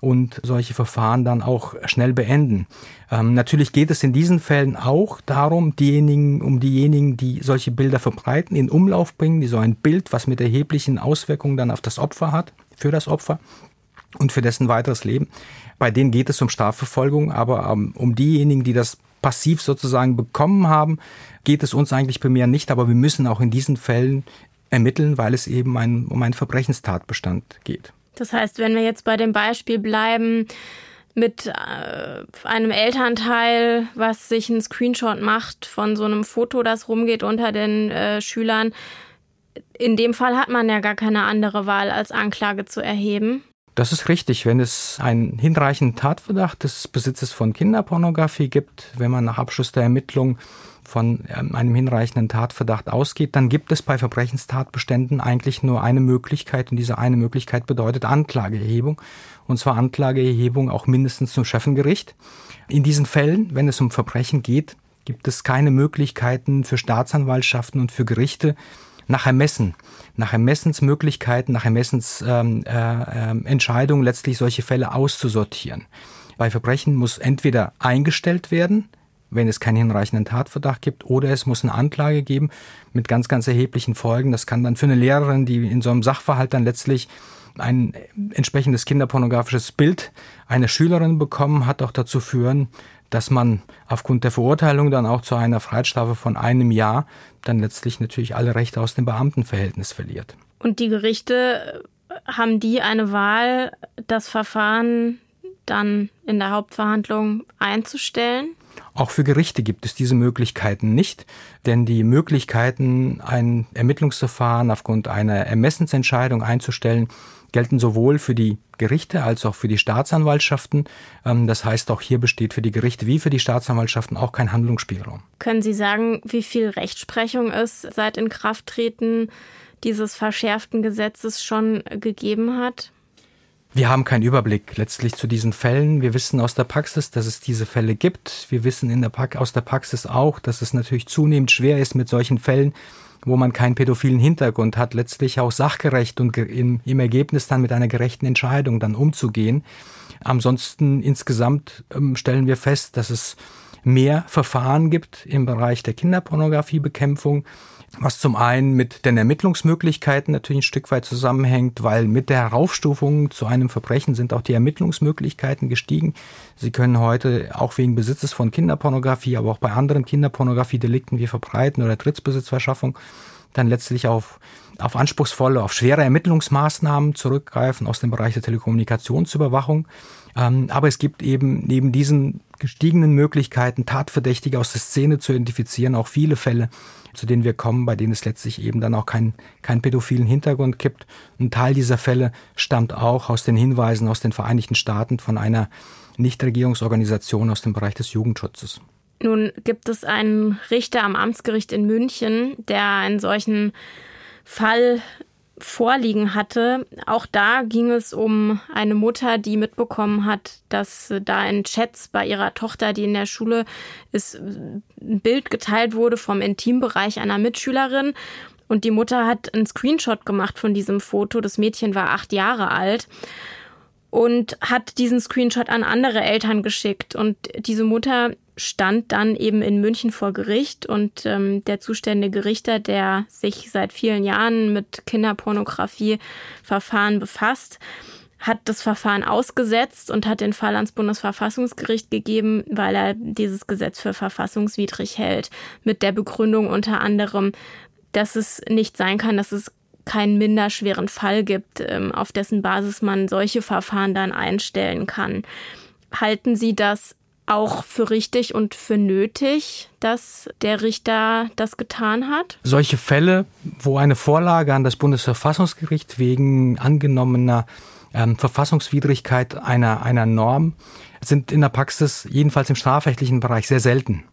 und solche Verfahren dann auch schnell beenden. Ähm, natürlich geht es in diesen Fällen auch darum, diejenigen, um diejenigen, die solche Bilder verbreiten, in Umlauf bringen, die so ein Bild, was mit erheblichen Auswirkungen dann auf das Opfer hat, für das Opfer und für dessen weiteres Leben. Bei denen geht es um Strafverfolgung, aber ähm, um diejenigen, die das passiv sozusagen bekommen haben, geht es uns eigentlich primär nicht, aber wir müssen auch in diesen Fällen ermitteln, weil es eben ein, um einen Verbrechenstatbestand geht. Das heißt, wenn wir jetzt bei dem Beispiel bleiben, mit äh, einem Elternteil, was sich einen Screenshot macht von so einem Foto, das rumgeht unter den äh, Schülern. In dem Fall hat man ja gar keine andere Wahl, als Anklage zu erheben. Das ist richtig. Wenn es einen hinreichenden Tatverdacht des Besitzes von Kinderpornografie gibt, wenn man nach Abschluss der Ermittlung von ähm, einem hinreichenden Tatverdacht ausgeht, dann gibt es bei Verbrechenstatbeständen eigentlich nur eine Möglichkeit und diese eine Möglichkeit bedeutet Anklageerhebung und zwar Anklageerhebung auch mindestens zum Schöffengericht. In diesen Fällen, wenn es um Verbrechen geht, gibt es keine Möglichkeiten für Staatsanwaltschaften und für Gerichte nach Ermessen, nach Ermessensmöglichkeiten, nach Ermessensentscheidungen äh, äh, letztlich solche Fälle auszusortieren. Bei Verbrechen muss entweder eingestellt werden, wenn es keinen hinreichenden Tatverdacht gibt, oder es muss eine Anklage geben mit ganz, ganz erheblichen Folgen. Das kann dann für eine Lehrerin, die in so einem Sachverhalt dann letztlich ein entsprechendes kinderpornografisches Bild einer Schülerin bekommen hat, auch dazu führen, dass man aufgrund der Verurteilung dann auch zu einer Freiheitsstrafe von einem Jahr dann letztlich natürlich alle Rechte aus dem Beamtenverhältnis verliert. Und die Gerichte haben die eine Wahl, das Verfahren dann in der Hauptverhandlung einzustellen? Auch für Gerichte gibt es diese Möglichkeiten nicht, denn die Möglichkeiten, ein Ermittlungsverfahren aufgrund einer Ermessensentscheidung einzustellen, gelten sowohl für die Gerichte als auch für die Staatsanwaltschaften. Ähm, das heißt, auch hier besteht für die Gerichte wie für die Staatsanwaltschaften auch kein Handlungsspielraum. Können Sie sagen, wie viel Rechtsprechung es seit Inkrafttreten dieses verschärften Gesetzes schon gegeben hat? Wir haben keinen Überblick letztlich zu diesen Fällen. Wir wissen aus der Praxis, dass es diese Fälle gibt. Wir wissen in der aus der Praxis auch, dass es natürlich zunehmend schwer ist, mit solchen Fällen, wo man keinen pädophilen Hintergrund hat, letztlich auch sachgerecht und im, im Ergebnis dann mit einer gerechten Entscheidung dann umzugehen. Ansonsten insgesamt ähm, stellen wir fest, dass es mehr Verfahren gibt im Bereich der Kinderpornografiebekämpfung, was zum einen mit den Ermittlungsmöglichkeiten natürlich ein Stück weit zusammenhängt, weil mit der Heraufstufung zu einem Verbrechen sind auch die Ermittlungsmöglichkeiten gestiegen. Sie können heute auch wegen Besitzes von Kinderpornografie, aber auch bei anderen Kinderpornografiedelikten wie Verbreiten oder Trittsbesitzverschaffung dann letztlich auf, auf anspruchsvolle, auf schwere Ermittlungsmaßnahmen zurückgreifen aus dem Bereich der Telekommunikationsüberwachung. Ähm, aber es gibt eben neben diesen gestiegenen Möglichkeiten, Tatverdächtige aus der Szene zu identifizieren, auch viele Fälle, zu denen wir kommen, bei denen es letztlich eben dann auch keinen kein pädophilen Hintergrund gibt. Ein Teil dieser Fälle stammt auch aus den Hinweisen aus den Vereinigten Staaten von einer Nichtregierungsorganisation aus dem Bereich des Jugendschutzes. Nun gibt es einen Richter am Amtsgericht in München, der einen solchen Fall vorliegen hatte. Auch da ging es um eine Mutter, die mitbekommen hat, dass da in Chats bei ihrer Tochter, die in der Schule ist, ein Bild geteilt wurde vom Intimbereich einer Mitschülerin. Und die Mutter hat einen Screenshot gemacht von diesem Foto. Das Mädchen war acht Jahre alt und hat diesen Screenshot an andere Eltern geschickt. Und diese Mutter stand dann eben in München vor Gericht und ähm, der zuständige Richter, der sich seit vielen Jahren mit Kinderpornografie-Verfahren befasst, hat das Verfahren ausgesetzt und hat den Fall ans Bundesverfassungsgericht gegeben, weil er dieses Gesetz für verfassungswidrig hält, mit der Begründung unter anderem, dass es nicht sein kann, dass es keinen minderschweren Fall gibt, ähm, auf dessen Basis man solche Verfahren dann einstellen kann. Halten Sie das auch für richtig und für nötig, dass der Richter das getan hat? Solche Fälle, wo eine Vorlage an das Bundesverfassungsgericht wegen angenommener ähm, Verfassungswidrigkeit einer, einer Norm sind in der Praxis, jedenfalls im strafrechtlichen Bereich, sehr selten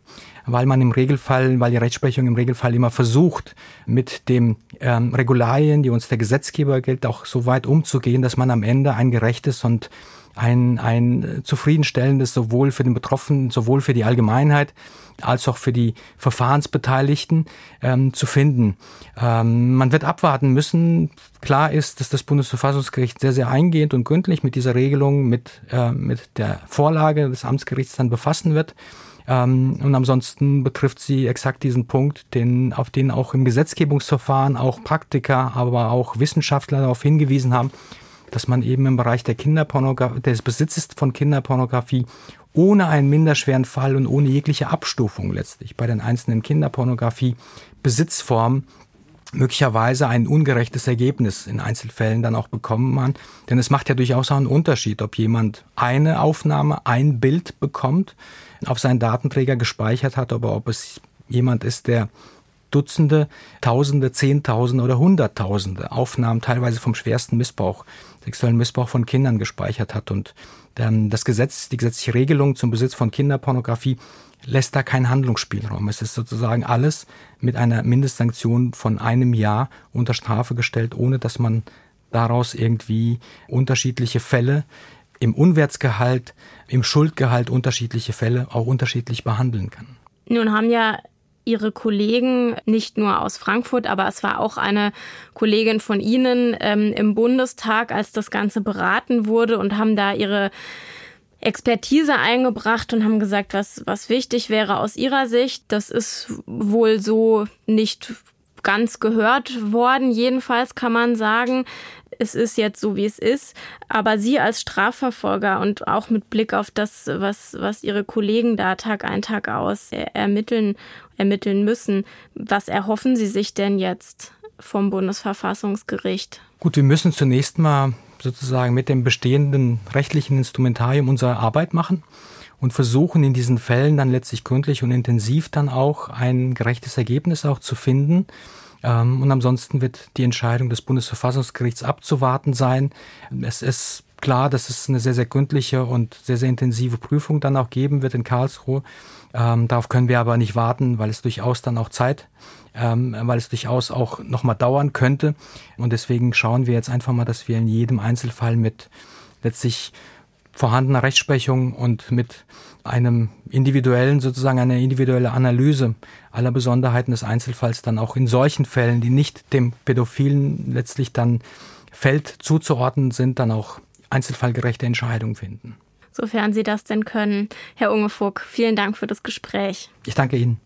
weil man im Regelfall, weil die Rechtsprechung im Regelfall immer versucht, mit dem ähm, Regularien, die uns der Gesetzgeber gilt, auch so weit umzugehen, dass man am Ende ein gerechtes und ein, ein zufriedenstellendes sowohl für den Betroffenen, sowohl für die Allgemeinheit als auch für die Verfahrensbeteiligten ähm, zu finden. Ähm, man wird abwarten müssen. Klar ist, dass das Bundesverfassungsgericht sehr, sehr eingehend und gründlich mit dieser Regelung, mit, äh, mit der Vorlage des Amtsgerichts dann befassen wird. Ähm, und ansonsten betrifft sie exakt diesen Punkt, den, auf den auch im Gesetzgebungsverfahren auch Praktiker, aber auch Wissenschaftler darauf hingewiesen haben, dass man eben im Bereich der Kinderpornografie, des Besitzes von Kinderpornografie ohne einen minderschweren Fall und ohne jegliche Abstufung letztlich bei den einzelnen Kinderpornografie Besitzformen möglicherweise ein ungerechtes Ergebnis in Einzelfällen dann auch bekommen man. Denn es macht ja durchaus auch einen Unterschied, ob jemand eine Aufnahme, ein Bild bekommt, auf seinen Datenträger gespeichert hat, aber ob es jemand ist, der Dutzende, Tausende, Zehntausende oder Hunderttausende Aufnahmen teilweise vom schwersten Missbrauch, sexuellen Missbrauch von Kindern gespeichert hat. Und ähm, das Gesetz, die gesetzliche Regelung zum Besitz von Kinderpornografie lässt da keinen Handlungsspielraum. Es ist sozusagen alles mit einer Mindestsanktion von einem Jahr unter Strafe gestellt, ohne dass man daraus irgendwie unterschiedliche Fälle im Unwertsgehalt, im Schuldgehalt unterschiedliche Fälle auch unterschiedlich behandeln kann. Nun haben ja Ihre Kollegen, nicht nur aus Frankfurt, aber es war auch eine Kollegin von Ihnen ähm, im Bundestag, als das Ganze beraten wurde und haben da ihre Expertise eingebracht und haben gesagt, was, was wichtig wäre aus ihrer Sicht. Das ist wohl so nicht ganz gehört worden. Jedenfalls kann man sagen, es ist jetzt so, wie es ist. Aber Sie als Strafverfolger und auch mit Blick auf das, was, was Ihre Kollegen da Tag ein, Tag aus ermitteln, ermitteln müssen, was erhoffen Sie sich denn jetzt vom Bundesverfassungsgericht? Gut, wir müssen zunächst mal sozusagen mit dem bestehenden rechtlichen Instrumentarium unsere Arbeit machen und versuchen in diesen Fällen dann letztlich gründlich und intensiv dann auch ein gerechtes Ergebnis auch zu finden. Ähm, und ansonsten wird die Entscheidung des Bundesverfassungsgerichts abzuwarten sein. Es ist klar, dass es eine sehr, sehr gründliche und sehr, sehr intensive Prüfung dann auch geben wird in Karlsruhe. Ähm, darauf können wir aber nicht warten, weil es durchaus dann auch Zeit, ähm, weil es durchaus auch nochmal dauern könnte. Und deswegen schauen wir jetzt einfach mal, dass wir in jedem Einzelfall mit letztlich vorhandener Rechtsprechung und mit einem individuellen, sozusagen einer individuelle Analyse aller Besonderheiten des Einzelfalls dann auch in solchen Fällen, die nicht dem Pädophilen letztlich dann Feld zuzuordnen sind, dann auch einzelfallgerechte Entscheidungen finden. Sofern Sie das denn können. Herr Ungefuck, vielen Dank für das Gespräch. Ich danke Ihnen.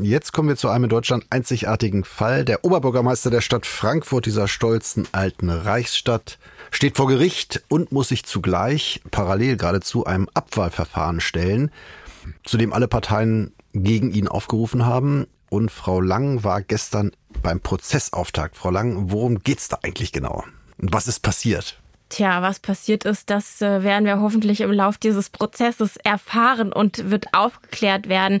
Jetzt kommen wir zu einem in Deutschland einzigartigen Fall. Der Oberbürgermeister der Stadt Frankfurt, dieser stolzen alten Reichsstadt, steht vor Gericht und muss sich zugleich parallel geradezu einem Abwahlverfahren stellen, zu dem alle Parteien gegen ihn aufgerufen haben. Und Frau Lang war gestern beim Prozessauftakt. Frau Lang, worum geht's da eigentlich genau? Und was ist passiert? Tja, was passiert ist, das äh, werden wir hoffentlich im Lauf dieses Prozesses erfahren und wird aufgeklärt werden.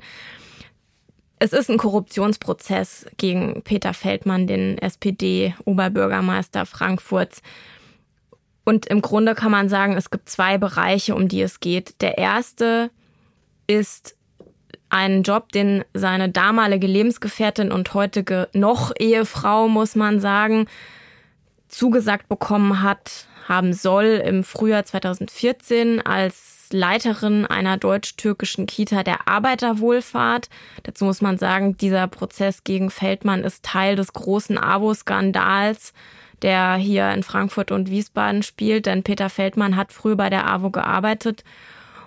Es ist ein Korruptionsprozess gegen Peter Feldmann, den SPD-Oberbürgermeister Frankfurts. Und im Grunde kann man sagen, es gibt zwei Bereiche, um die es geht. Der erste ist ein Job, den seine damalige Lebensgefährtin und heutige noch Ehefrau, muss man sagen, zugesagt bekommen hat, haben soll im Frühjahr 2014 als Leiterin einer deutsch-türkischen Kita der Arbeiterwohlfahrt. Dazu muss man sagen, dieser Prozess gegen Feldmann ist Teil des großen AWO-Skandals, der hier in Frankfurt und Wiesbaden spielt, denn Peter Feldmann hat früher bei der AWO gearbeitet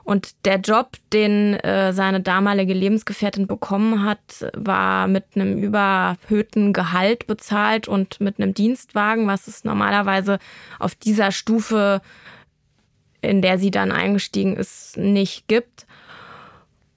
und der Job, den äh, seine damalige Lebensgefährtin bekommen hat, war mit einem überhöhten Gehalt bezahlt und mit einem Dienstwagen, was es normalerweise auf dieser Stufe, in der sie dann eingestiegen ist, nicht gibt.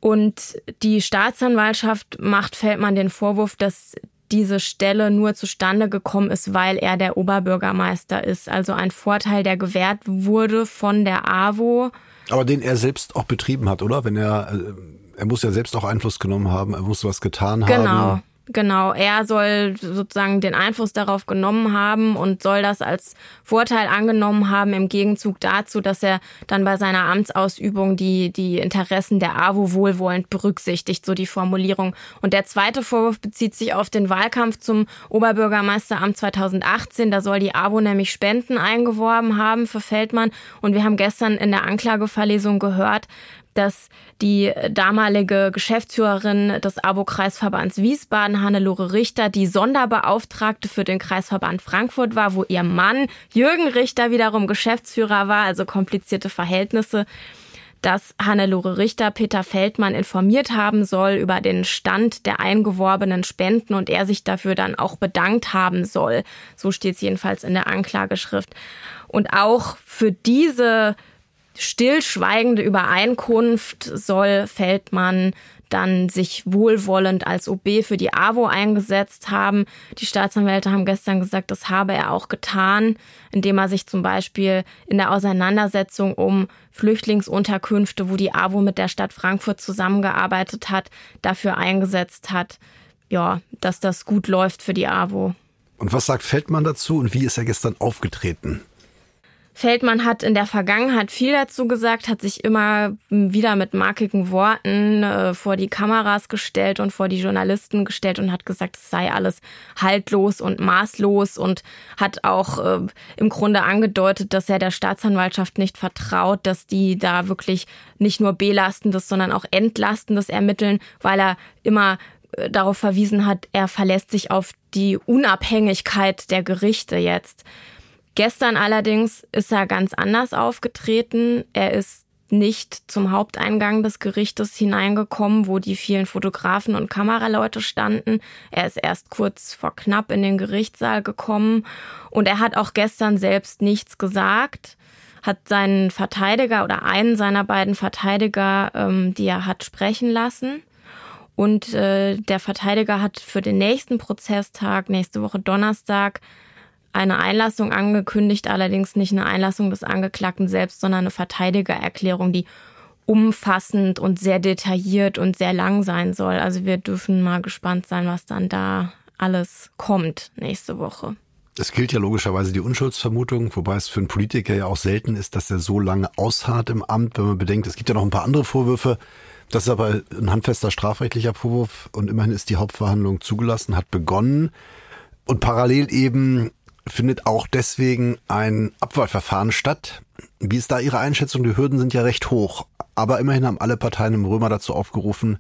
Und die Staatsanwaltschaft macht Feldmann den Vorwurf, dass diese Stelle nur zustande gekommen ist, weil er der Oberbürgermeister ist. Also ein Vorteil, der gewährt wurde von der AWO aber den er selbst auch betrieben hat, oder? Wenn er, äh, er muss ja selbst auch Einfluss genommen haben, er muss was getan genau. haben. Genau, er soll sozusagen den Einfluss darauf genommen haben und soll das als Vorteil angenommen haben im Gegenzug dazu, dass er dann bei seiner Amtsausübung die, die Interessen der AWO wohlwollend berücksichtigt, so die Formulierung. Und der zweite Vorwurf bezieht sich auf den Wahlkampf zum Oberbürgermeisteramt 2018. Da soll die AWO nämlich Spenden eingeworben haben für Feldmann. Und wir haben gestern in der Anklageverlesung gehört, dass die damalige Geschäftsführerin des Abo-Kreisverbands Wiesbaden, Hannelore Richter, die Sonderbeauftragte für den Kreisverband Frankfurt war, wo ihr Mann Jürgen Richter wiederum Geschäftsführer war, also komplizierte Verhältnisse dass Hannelore Richter Peter Feldmann informiert haben soll über den Stand der eingeworbenen Spenden und er sich dafür dann auch bedankt haben soll. So steht es jedenfalls in der Anklageschrift. Und auch für diese stillschweigende Übereinkunft soll Feldmann dann sich wohlwollend als OB für die AWO eingesetzt haben. Die Staatsanwälte haben gestern gesagt, das habe er auch getan, indem er sich zum Beispiel in der Auseinandersetzung um Flüchtlingsunterkünfte, wo die AWO mit der Stadt Frankfurt zusammengearbeitet hat, dafür eingesetzt hat, ja, dass das gut läuft für die AWO. Und was sagt Feldmann dazu und wie ist er gestern aufgetreten? Feldmann hat in der Vergangenheit viel dazu gesagt, hat sich immer wieder mit markigen Worten äh, vor die Kameras gestellt und vor die Journalisten gestellt und hat gesagt, es sei alles haltlos und maßlos und hat auch äh, im Grunde angedeutet, dass er der Staatsanwaltschaft nicht vertraut, dass die da wirklich nicht nur belastendes, sondern auch entlastendes ermitteln, weil er immer äh, darauf verwiesen hat, er verlässt sich auf die Unabhängigkeit der Gerichte jetzt. Gestern allerdings ist er ganz anders aufgetreten. Er ist nicht zum Haupteingang des Gerichtes hineingekommen, wo die vielen Fotografen und Kameraleute standen. Er ist erst kurz vor knapp in den Gerichtssaal gekommen und er hat auch gestern selbst nichts gesagt, hat seinen Verteidiger oder einen seiner beiden Verteidiger, ähm, die er hat sprechen lassen. Und äh, der Verteidiger hat für den nächsten Prozesstag, nächste Woche Donnerstag, eine Einlassung angekündigt, allerdings nicht eine Einlassung des Angeklagten selbst, sondern eine Verteidigererklärung, die umfassend und sehr detailliert und sehr lang sein soll. Also wir dürfen mal gespannt sein, was dann da alles kommt nächste Woche. Es gilt ja logischerweise die Unschuldsvermutung, wobei es für einen Politiker ja auch selten ist, dass er so lange ausharrt im Amt, wenn man bedenkt, es gibt ja noch ein paar andere Vorwürfe. Das ist aber ein handfester strafrechtlicher Vorwurf und immerhin ist die Hauptverhandlung zugelassen, hat begonnen und parallel eben findet auch deswegen ein Abwahlverfahren statt. Wie ist da Ihre Einschätzung? Die Hürden sind ja recht hoch, aber immerhin haben alle Parteien im Römer dazu aufgerufen,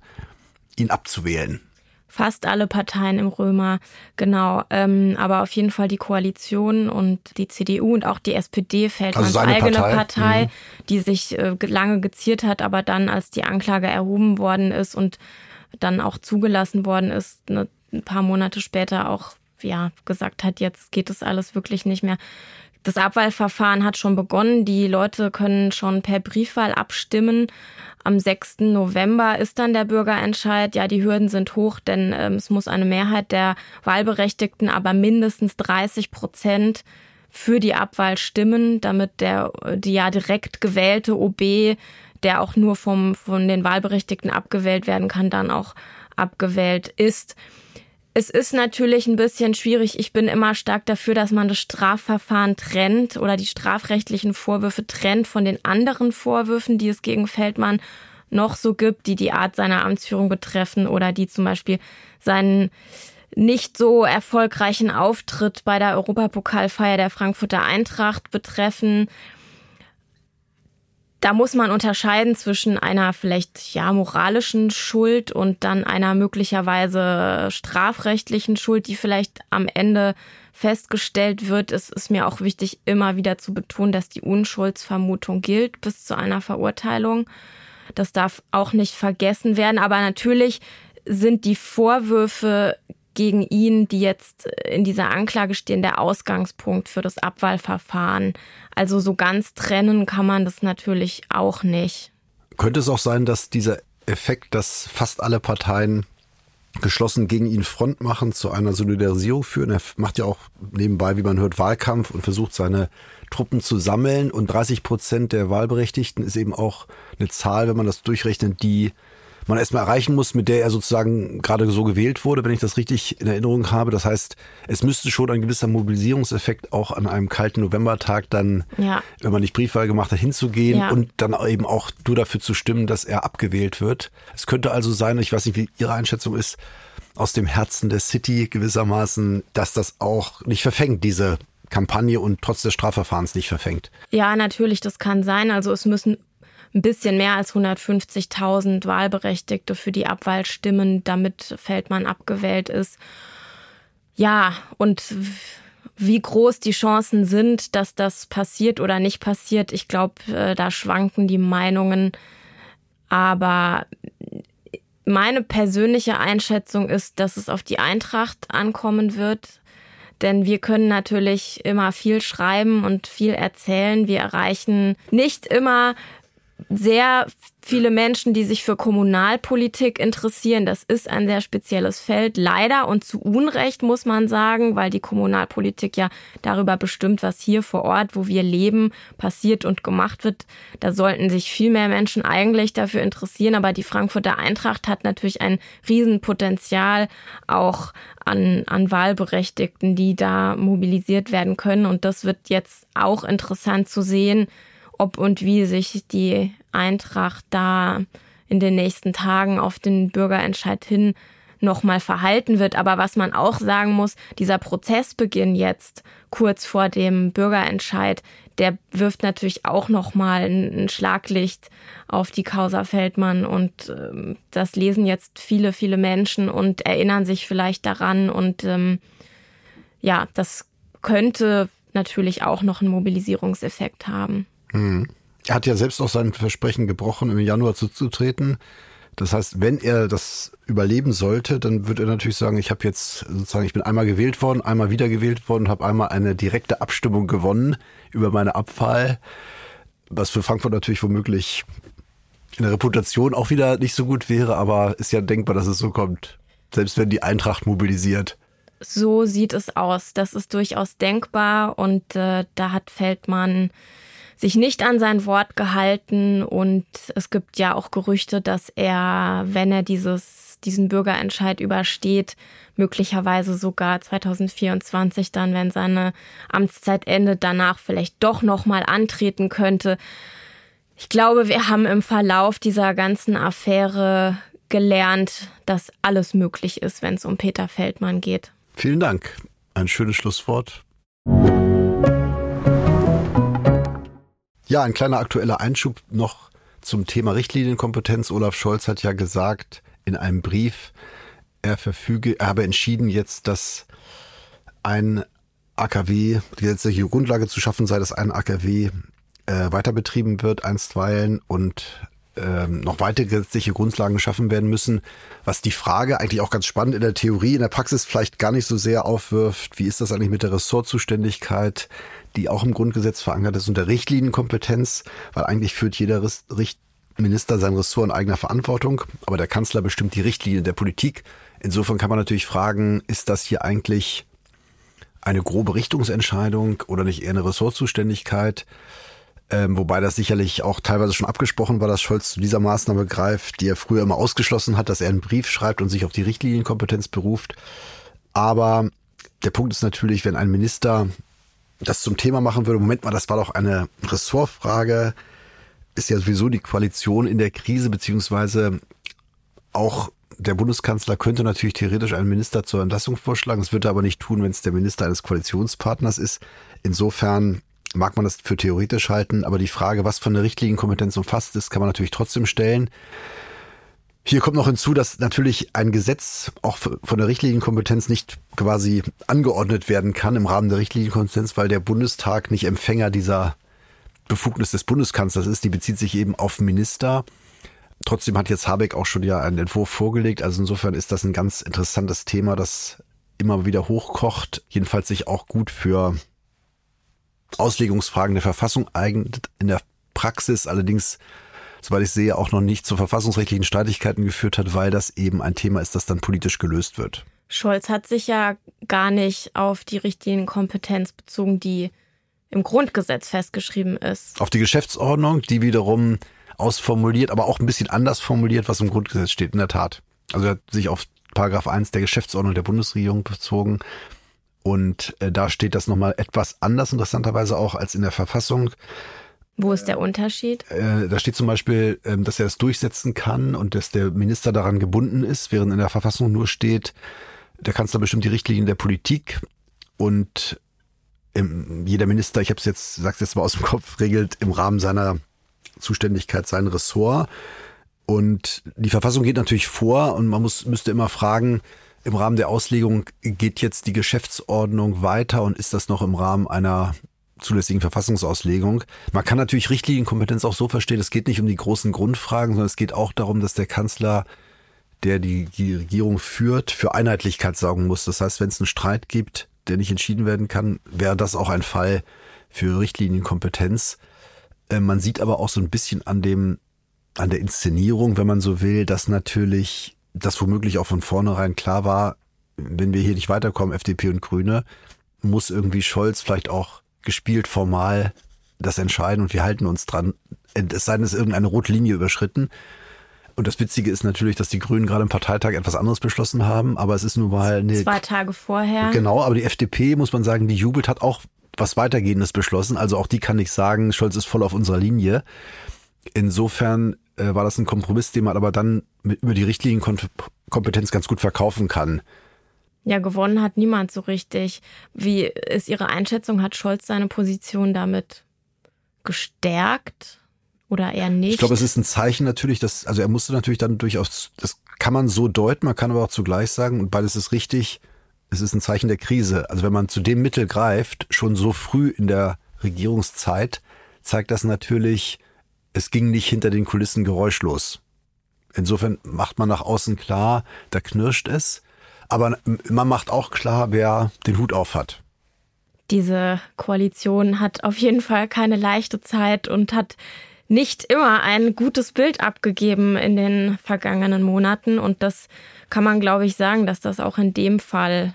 ihn abzuwählen. Fast alle Parteien im Römer, genau. Ähm, aber auf jeden Fall die Koalition und die CDU und auch die SPD fällt also als eigene Partei, Partei mhm. die sich äh, lange geziert hat, aber dann, als die Anklage erhoben worden ist und dann auch zugelassen worden ist, ne, ein paar Monate später auch ja, gesagt hat, jetzt geht es alles wirklich nicht mehr. Das Abwahlverfahren hat schon begonnen. Die Leute können schon per Briefwahl abstimmen. Am 6. November ist dann der Bürgerentscheid. Ja, die Hürden sind hoch, denn ähm, es muss eine Mehrheit der Wahlberechtigten, aber mindestens 30 Prozent für die Abwahl stimmen, damit der die ja direkt gewählte OB, der auch nur vom von den Wahlberechtigten abgewählt werden kann, dann auch abgewählt ist. Es ist natürlich ein bisschen schwierig. Ich bin immer stark dafür, dass man das Strafverfahren trennt oder die strafrechtlichen Vorwürfe trennt von den anderen Vorwürfen, die es gegen Feldmann noch so gibt, die die Art seiner Amtsführung betreffen oder die zum Beispiel seinen nicht so erfolgreichen Auftritt bei der Europapokalfeier der Frankfurter Eintracht betreffen da muss man unterscheiden zwischen einer vielleicht ja moralischen Schuld und dann einer möglicherweise strafrechtlichen Schuld, die vielleicht am Ende festgestellt wird. Es ist mir auch wichtig, immer wieder zu betonen, dass die Unschuldsvermutung gilt bis zu einer Verurteilung. Das darf auch nicht vergessen werden. Aber natürlich sind die Vorwürfe gegen ihn, die jetzt in dieser Anklage stehen, der Ausgangspunkt für das Abwahlverfahren. Also so ganz trennen kann man das natürlich auch nicht. Könnte es auch sein, dass dieser Effekt, dass fast alle Parteien geschlossen gegen ihn Front machen, zu einer Solidarisierung führen. Er macht ja auch nebenbei, wie man hört, Wahlkampf und versucht seine Truppen zu sammeln. Und 30 Prozent der Wahlberechtigten ist eben auch eine Zahl, wenn man das durchrechnet, die man erstmal erreichen muss, mit der er sozusagen gerade so gewählt wurde, wenn ich das richtig in Erinnerung habe. Das heißt, es müsste schon ein gewisser Mobilisierungseffekt auch an einem kalten Novembertag dann, ja. wenn man nicht Briefwahl gemacht hat, hinzugehen ja. und dann eben auch nur dafür zu stimmen, dass er abgewählt wird. Es könnte also sein, ich weiß nicht, wie Ihre Einschätzung ist, aus dem Herzen der City gewissermaßen, dass das auch nicht verfängt, diese Kampagne und trotz des Strafverfahrens nicht verfängt. Ja, natürlich, das kann sein. Also es müssen ein bisschen mehr als 150.000 Wahlberechtigte für die Abwahl stimmen, damit Feldmann abgewählt ist. Ja, und wie groß die Chancen sind, dass das passiert oder nicht passiert, ich glaube, äh, da schwanken die Meinungen. Aber meine persönliche Einschätzung ist, dass es auf die Eintracht ankommen wird. Denn wir können natürlich immer viel schreiben und viel erzählen. Wir erreichen nicht immer sehr viele Menschen, die sich für Kommunalpolitik interessieren. Das ist ein sehr spezielles Feld, leider und zu Unrecht muss man sagen, weil die Kommunalpolitik ja darüber bestimmt, was hier vor Ort, wo wir leben, passiert und gemacht wird. Da sollten sich viel mehr Menschen eigentlich dafür interessieren. Aber die Frankfurter Eintracht hat natürlich ein Riesenpotenzial auch an, an Wahlberechtigten, die da mobilisiert werden können. Und das wird jetzt auch interessant zu sehen, ob und wie sich die Eintracht da in den nächsten Tagen auf den Bürgerentscheid hin nochmal verhalten wird. Aber was man auch sagen muss, dieser Prozessbeginn jetzt kurz vor dem Bürgerentscheid, der wirft natürlich auch nochmal ein Schlaglicht auf die Causa Feldmann und ähm, das lesen jetzt viele, viele Menschen und erinnern sich vielleicht daran und ähm, ja, das könnte natürlich auch noch einen Mobilisierungseffekt haben. Hm. Er hat ja selbst auch sein Versprechen gebrochen, im Januar zuzutreten. Das heißt, wenn er das überleben sollte, dann wird er natürlich sagen, ich habe jetzt sozusagen, ich bin einmal gewählt worden, einmal wieder gewählt worden, habe einmal eine direkte Abstimmung gewonnen über meine Abwahl, was für Frankfurt natürlich womöglich in der Reputation auch wieder nicht so gut wäre, aber ist ja denkbar, dass es so kommt, selbst wenn die Eintracht mobilisiert. So sieht es aus. Das ist durchaus denkbar und äh, da hat Feldmann sich nicht an sein Wort gehalten und es gibt ja auch Gerüchte, dass er, wenn er dieses, diesen Bürgerentscheid übersteht, möglicherweise sogar 2024 dann, wenn seine Amtszeit endet, danach vielleicht doch nochmal antreten könnte. Ich glaube, wir haben im Verlauf dieser ganzen Affäre gelernt, dass alles möglich ist, wenn es um Peter Feldmann geht. Vielen Dank. Ein schönes Schlusswort. Ja, ein kleiner aktueller Einschub noch zum Thema Richtlinienkompetenz. Olaf Scholz hat ja gesagt in einem Brief, er verfüge, er habe entschieden jetzt, dass ein AKW, die gesetzliche Grundlage zu schaffen sei, dass ein AKW äh, weiter betrieben wird einstweilen und ähm, noch weitere gesetzliche Grundlagen geschaffen werden müssen, was die Frage eigentlich auch ganz spannend in der Theorie, in der Praxis vielleicht gar nicht so sehr aufwirft, wie ist das eigentlich mit der Ressortzuständigkeit, die auch im Grundgesetz verankert ist und der Richtlinienkompetenz, weil eigentlich führt jeder Minister sein Ressort in eigener Verantwortung, aber der Kanzler bestimmt die Richtlinie der Politik. Insofern kann man natürlich fragen, ist das hier eigentlich eine grobe Richtungsentscheidung oder nicht eher eine Ressortzuständigkeit? Ähm, wobei das sicherlich auch teilweise schon abgesprochen war, dass Scholz zu dieser Maßnahme greift, die er früher immer ausgeschlossen hat, dass er einen Brief schreibt und sich auf die Richtlinienkompetenz beruft. Aber der Punkt ist natürlich, wenn ein Minister das zum Thema machen würde, Moment mal, das war doch eine Ressortfrage, ist ja sowieso die Koalition in der Krise, beziehungsweise auch der Bundeskanzler könnte natürlich theoretisch einen Minister zur Entlassung vorschlagen. Das wird er aber nicht tun, wenn es der Minister eines Koalitionspartners ist. Insofern mag man das für theoretisch halten, aber die Frage, was von der Richtlinienkompetenz umfasst ist, kann man natürlich trotzdem stellen. Hier kommt noch hinzu, dass natürlich ein Gesetz auch von der Richtlinienkompetenz nicht quasi angeordnet werden kann im Rahmen der Richtlinienkompetenz, weil der Bundestag nicht Empfänger dieser Befugnis des Bundeskanzlers ist. Die bezieht sich eben auf Minister. Trotzdem hat jetzt Habeck auch schon ja einen Entwurf vorgelegt. Also insofern ist das ein ganz interessantes Thema, das immer wieder hochkocht. Jedenfalls sich auch gut für Auslegungsfragen der Verfassung eignet. In der Praxis allerdings, soweit ich sehe, auch noch nicht zu verfassungsrechtlichen Streitigkeiten geführt hat, weil das eben ein Thema ist, das dann politisch gelöst wird. Scholz hat sich ja gar nicht auf die richtigen Kompetenz bezogen, die im Grundgesetz festgeschrieben ist. Auf die Geschäftsordnung, die wiederum ausformuliert, aber auch ein bisschen anders formuliert, was im Grundgesetz steht, in der Tat. Also er hat sich auf Paragraph 1 der Geschäftsordnung der Bundesregierung bezogen. Und äh, da steht das nochmal etwas anders, interessanterweise auch, als in der Verfassung. Wo ist der Unterschied? Äh, da steht zum Beispiel, äh, dass er es durchsetzen kann und dass der Minister daran gebunden ist, während in der Verfassung nur steht, der Kanzler bestimmt die Richtlinien der Politik und ähm, jeder Minister, ich habe es jetzt, sag's jetzt mal aus dem Kopf, regelt im Rahmen seiner Zuständigkeit sein Ressort. Und die Verfassung geht natürlich vor und man muss, müsste immer fragen, im Rahmen der Auslegung geht jetzt die Geschäftsordnung weiter und ist das noch im Rahmen einer zulässigen Verfassungsauslegung. Man kann natürlich Richtlinienkompetenz auch so verstehen, es geht nicht um die großen Grundfragen, sondern es geht auch darum, dass der Kanzler, der die, Regierung führt, für Einheitlichkeit sorgen muss. Das heißt, wenn es einen Streit gibt, der nicht entschieden werden kann, wäre das auch ein Fall für Richtlinienkompetenz. Äh, man sieht aber auch so ein bisschen an dem an der Inszenierung, wenn man so will, dass natürlich das womöglich auch von vornherein klar war, wenn wir hier nicht weiterkommen, FDP und Grüne, muss irgendwie Scholz vielleicht auch gespielt formal das entscheiden und wir halten uns dran. Es sei denn, es ist irgendeine rote Linie überschritten. Und das Witzige ist natürlich, dass die Grünen gerade im Parteitag etwas anderes beschlossen haben, aber es ist nun mal eine. Zwei Tage vorher. Genau, aber die FDP, muss man sagen, die jubelt, hat auch was weitergehendes beschlossen. Also auch die kann nicht sagen, Scholz ist voll auf unserer Linie. Insofern äh, war das ein Kompromiss, den man aber dann mit, über die Richtlinienkompetenz ganz gut verkaufen kann. Ja, gewonnen hat niemand so richtig. Wie ist Ihre Einschätzung? Hat Scholz seine Position damit gestärkt oder eher nicht? Ich glaube, es ist ein Zeichen natürlich, dass, also er musste natürlich dann durchaus, das kann man so deuten, man kann aber auch zugleich sagen, und beides ist richtig, es ist ein Zeichen der Krise. Also wenn man zu dem Mittel greift, schon so früh in der Regierungszeit, zeigt das natürlich, es ging nicht hinter den Kulissen geräuschlos. Insofern macht man nach außen klar, da knirscht es. Aber man macht auch klar, wer den Hut auf hat. Diese Koalition hat auf jeden Fall keine leichte Zeit und hat nicht immer ein gutes Bild abgegeben in den vergangenen Monaten. Und das kann man, glaube ich, sagen, dass das auch in dem Fall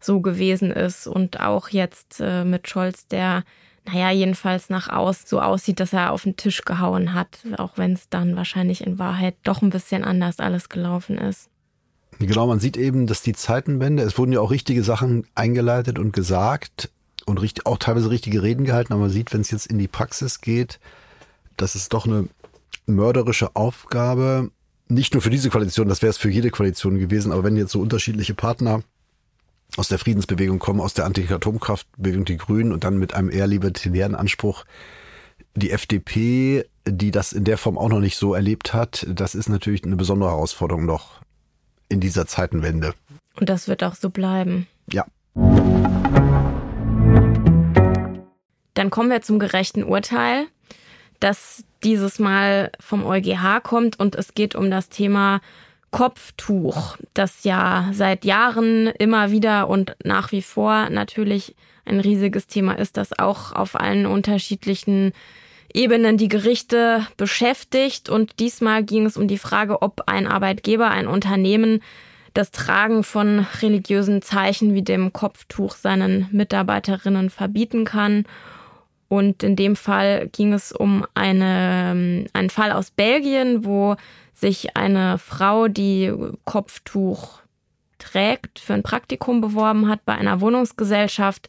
so gewesen ist. Und auch jetzt äh, mit Scholz, der naja, jedenfalls nach aus so aussieht, dass er auf den Tisch gehauen hat, auch wenn es dann wahrscheinlich in Wahrheit doch ein bisschen anders alles gelaufen ist. Genau, man sieht eben, dass die Zeitenwende, es wurden ja auch richtige Sachen eingeleitet und gesagt und richtig, auch teilweise richtige Reden gehalten, aber man sieht, wenn es jetzt in die Praxis geht, dass es doch eine mörderische Aufgabe, nicht nur für diese Koalition, das wäre es für jede Koalition gewesen, aber wenn jetzt so unterschiedliche Partner aus der Friedensbewegung kommen, aus der Anti-Atomkraftbewegung, die Grünen und dann mit einem eher libertären Anspruch die FDP, die das in der Form auch noch nicht so erlebt hat, das ist natürlich eine besondere Herausforderung noch in dieser Zeitenwende. Und das wird auch so bleiben. Ja. Dann kommen wir zum gerechten Urteil, das dieses Mal vom EuGH kommt und es geht um das Thema Kopftuch, das ja seit Jahren immer wieder und nach wie vor natürlich ein riesiges Thema ist, das auch auf allen unterschiedlichen Ebenen die Gerichte beschäftigt. Und diesmal ging es um die Frage, ob ein Arbeitgeber, ein Unternehmen das Tragen von religiösen Zeichen wie dem Kopftuch seinen Mitarbeiterinnen verbieten kann. Und in dem Fall ging es um eine, einen Fall aus Belgien, wo sich eine Frau, die Kopftuch trägt, für ein Praktikum beworben hat bei einer Wohnungsgesellschaft.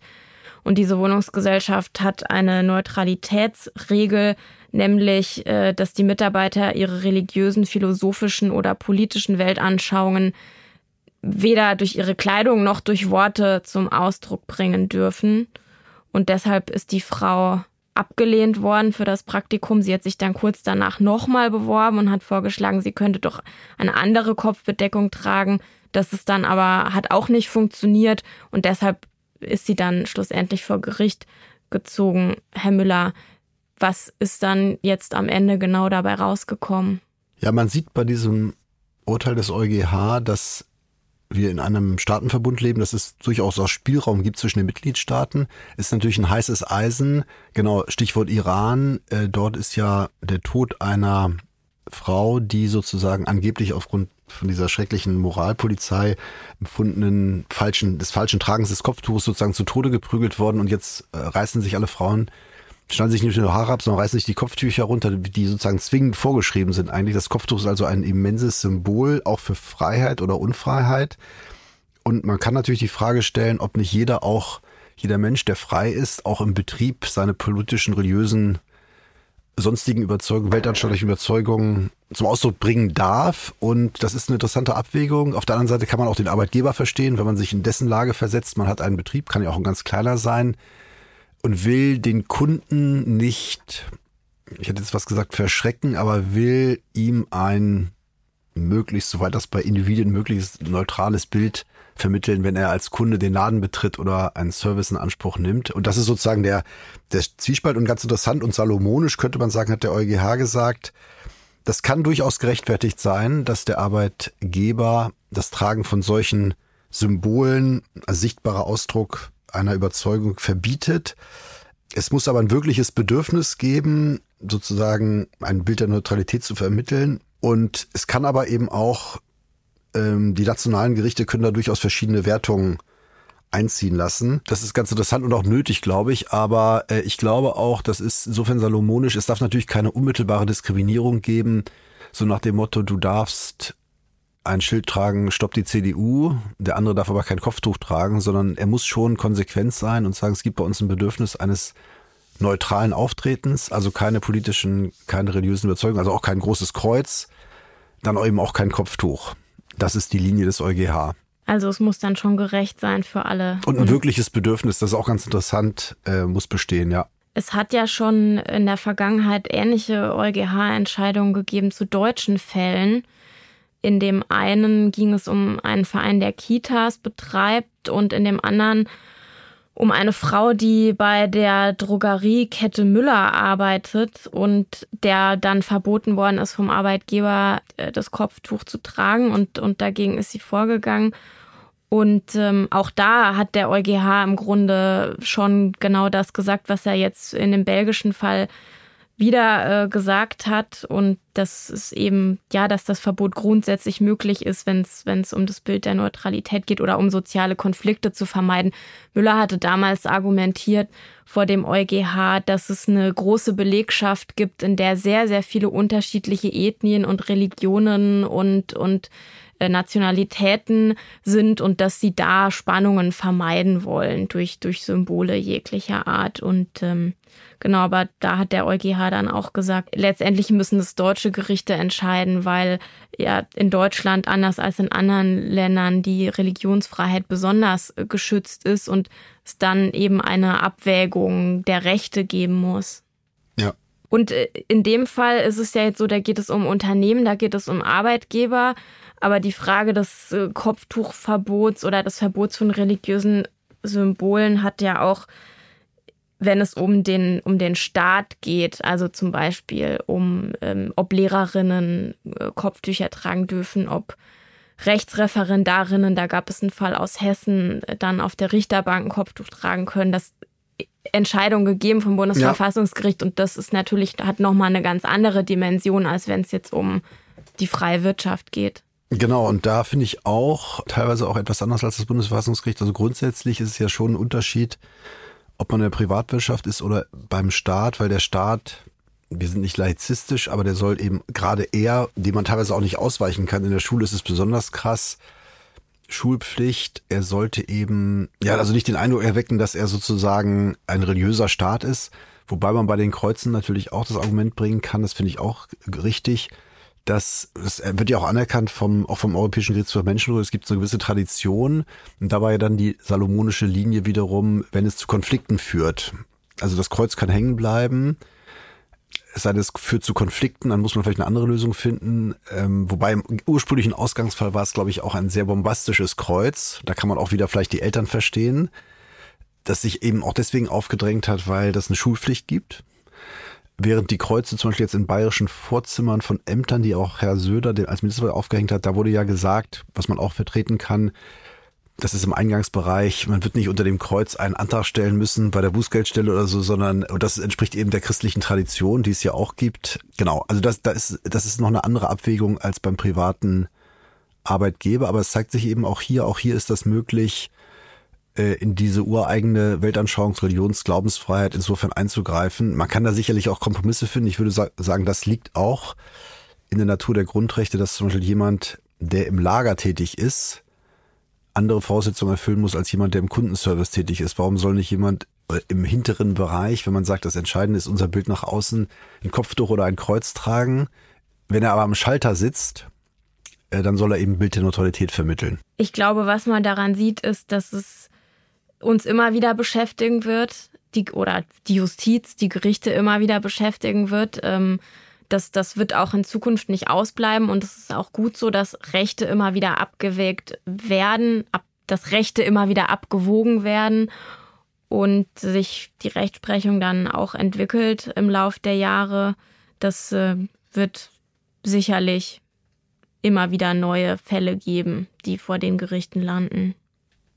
Und diese Wohnungsgesellschaft hat eine Neutralitätsregel, nämlich, äh, dass die Mitarbeiter ihre religiösen, philosophischen oder politischen Weltanschauungen weder durch ihre Kleidung noch durch Worte zum Ausdruck bringen dürfen. Und deshalb ist die Frau abgelehnt worden für das Praktikum. Sie hat sich dann kurz danach nochmal beworben und hat vorgeschlagen, sie könnte doch eine andere Kopfbedeckung tragen. Das ist dann aber, hat auch nicht funktioniert und deshalb ist sie dann schlussendlich vor Gericht gezogen. Herr Müller, was ist dann jetzt am Ende genau dabei rausgekommen? Ja, man sieht bei diesem Urteil des EuGH, dass wir in einem Staatenverbund leben, dass es durchaus auch Spielraum gibt zwischen den Mitgliedstaaten, ist natürlich ein heißes Eisen. Genau, Stichwort Iran. Äh, dort ist ja der Tod einer Frau, die sozusagen angeblich aufgrund von dieser schrecklichen Moralpolizei empfundenen falschen, des falschen Tragens des Kopftuches sozusagen zu Tode geprügelt worden und jetzt äh, reißen sich alle Frauen schneiden sich nicht nur Haare ab, sondern reißen sich die Kopftücher runter, die sozusagen zwingend vorgeschrieben sind eigentlich. Das Kopftuch ist also ein immenses Symbol, auch für Freiheit oder Unfreiheit. Und man kann natürlich die Frage stellen, ob nicht jeder auch, jeder Mensch, der frei ist, auch im Betrieb seine politischen, religiösen, sonstigen Überzeugungen, weltanschaulichen Überzeugungen zum Ausdruck bringen darf. Und das ist eine interessante Abwägung. Auf der anderen Seite kann man auch den Arbeitgeber verstehen, wenn man sich in dessen Lage versetzt. Man hat einen Betrieb, kann ja auch ein ganz kleiner sein und will den Kunden nicht, ich hätte jetzt was gesagt, verschrecken, aber will ihm ein möglichst, soweit das bei Individuen möglich ist, neutrales Bild vermitteln, wenn er als Kunde den Laden betritt oder einen Service in Anspruch nimmt. Und das ist sozusagen der, der Zwiespalt und ganz interessant und salomonisch könnte man sagen, hat der EuGH gesagt. Das kann durchaus gerechtfertigt sein, dass der Arbeitgeber das Tragen von solchen Symbolen als sichtbarer Ausdruck einer Überzeugung verbietet. Es muss aber ein wirkliches Bedürfnis geben, sozusagen ein Bild der Neutralität zu vermitteln. Und es kann aber eben auch, ähm, die nationalen Gerichte können da durchaus verschiedene Wertungen einziehen lassen. Das ist ganz interessant und auch nötig, glaube ich. Aber äh, ich glaube auch, das ist insofern salomonisch. Es darf natürlich keine unmittelbare Diskriminierung geben, so nach dem Motto, du darfst ein Schild tragen, stoppt die CDU, der andere darf aber kein Kopftuch tragen, sondern er muss schon konsequent sein und sagen, es gibt bei uns ein Bedürfnis eines neutralen Auftretens, also keine politischen, keine religiösen Überzeugungen, also auch kein großes Kreuz, dann eben auch kein Kopftuch. Das ist die Linie des EuGH. Also es muss dann schon gerecht sein für alle. Und ein wirkliches Bedürfnis, das ist auch ganz interessant, äh, muss bestehen, ja. Es hat ja schon in der Vergangenheit ähnliche EuGH-Entscheidungen gegeben zu deutschen Fällen. In dem einen ging es um einen Verein, der Kitas betreibt und in dem anderen um eine Frau, die bei der Drogeriekette Müller arbeitet und der dann verboten worden ist vom Arbeitgeber, äh, das Kopftuch zu tragen und, und dagegen ist sie vorgegangen. Und ähm, auch da hat der EuGH im Grunde schon genau das gesagt, was er jetzt in dem belgischen Fall wieder äh, gesagt hat und das ist eben, ja, dass das Verbot grundsätzlich möglich ist, wenn es um das Bild der Neutralität geht oder um soziale Konflikte zu vermeiden. Müller hatte damals argumentiert vor dem EuGH, dass es eine große Belegschaft gibt, in der sehr, sehr viele unterschiedliche Ethnien und Religionen und, und Nationalitäten sind und dass sie da Spannungen vermeiden wollen durch, durch Symbole jeglicher Art. Und ähm, genau, aber da hat der EuGH dann auch gesagt, letztendlich müssen es deutsche Gerichte entscheiden, weil ja in Deutschland anders als in anderen Ländern die Religionsfreiheit besonders äh, geschützt ist und es dann eben eine Abwägung der Rechte geben muss. Ja. Und äh, in dem Fall ist es ja jetzt so, da geht es um Unternehmen, da geht es um Arbeitgeber. Aber die Frage des äh, Kopftuchverbots oder des Verbots von religiösen Symbolen hat ja auch, wenn es um den, um den Staat geht, also zum Beispiel um, ähm, ob Lehrerinnen äh, Kopftücher tragen dürfen, ob Rechtsreferendarinnen, da gab es einen Fall aus Hessen, äh, dann auf der Richterbank ein Kopftuch tragen können. Das Entscheidung gegeben vom Bundesverfassungsgericht ja. und das ist natürlich, hat nochmal eine ganz andere Dimension, als wenn es jetzt um die freie Wirtschaft geht. Genau, und da finde ich auch teilweise auch etwas anders als das Bundesverfassungsgericht. Also grundsätzlich ist es ja schon ein Unterschied, ob man in der Privatwirtschaft ist oder beim Staat, weil der Staat, wir sind nicht laizistisch, aber der soll eben gerade eher, dem man teilweise auch nicht ausweichen kann. In der Schule ist es besonders krass. Schulpflicht, er sollte eben, ja, also nicht den Eindruck erwecken, dass er sozusagen ein religiöser Staat ist. Wobei man bei den Kreuzen natürlich auch das Argument bringen kann, das finde ich auch richtig das, das wird ja auch anerkannt vom, auch vom Europäischen Gerichtshof für Menschenrechte. Es gibt so eine gewisse Tradition. Und da war ja dann die salomonische Linie wiederum, wenn es zu Konflikten führt. Also das Kreuz kann hängen bleiben. Es sei denn, es führt zu Konflikten, dann muss man vielleicht eine andere Lösung finden. Ähm, wobei im ursprünglichen Ausgangsfall war es, glaube ich, auch ein sehr bombastisches Kreuz. Da kann man auch wieder vielleicht die Eltern verstehen, das sich eben auch deswegen aufgedrängt hat, weil das eine Schulpflicht gibt. Während die Kreuze zum Beispiel jetzt in bayerischen Vorzimmern von Ämtern, die auch Herr Söder als Minister aufgehängt hat, da wurde ja gesagt, was man auch vertreten kann, das ist im Eingangsbereich, man wird nicht unter dem Kreuz einen Antrag stellen müssen bei der Bußgeldstelle oder so, sondern und das entspricht eben der christlichen Tradition, die es ja auch gibt. Genau, also das, das, ist, das ist noch eine andere Abwägung als beim privaten Arbeitgeber, aber es zeigt sich eben auch hier, auch hier ist das möglich, äh, in diese ureigene Weltanschauungs-, Religions-, Glaubensfreiheit insofern einzugreifen. Man kann da sicherlich auch Kompromisse finden. Ich würde sagen, das liegt auch in der Natur der Grundrechte, dass zum Beispiel jemand, der im Lager tätig ist, andere Voraussetzungen erfüllen muss als jemand, der im Kundenservice tätig ist. Warum soll nicht jemand äh, im hinteren Bereich, wenn man sagt, das Entscheidende ist unser Bild nach außen, ein Kopftuch oder ein Kreuz tragen? Wenn er aber am Schalter sitzt, äh, dann soll er eben Bild der Neutralität vermitteln. Ich glaube, was man daran sieht, ist, dass es uns immer wieder beschäftigen wird, die, oder die Justiz, die Gerichte immer wieder beschäftigen wird. Ähm, das, das wird auch in Zukunft nicht ausbleiben und es ist auch gut so, dass Rechte immer wieder abgewägt werden, ab, dass Rechte immer wieder abgewogen werden und sich die Rechtsprechung dann auch entwickelt im Lauf der Jahre. Das äh, wird sicherlich immer wieder neue Fälle geben, die vor den Gerichten landen.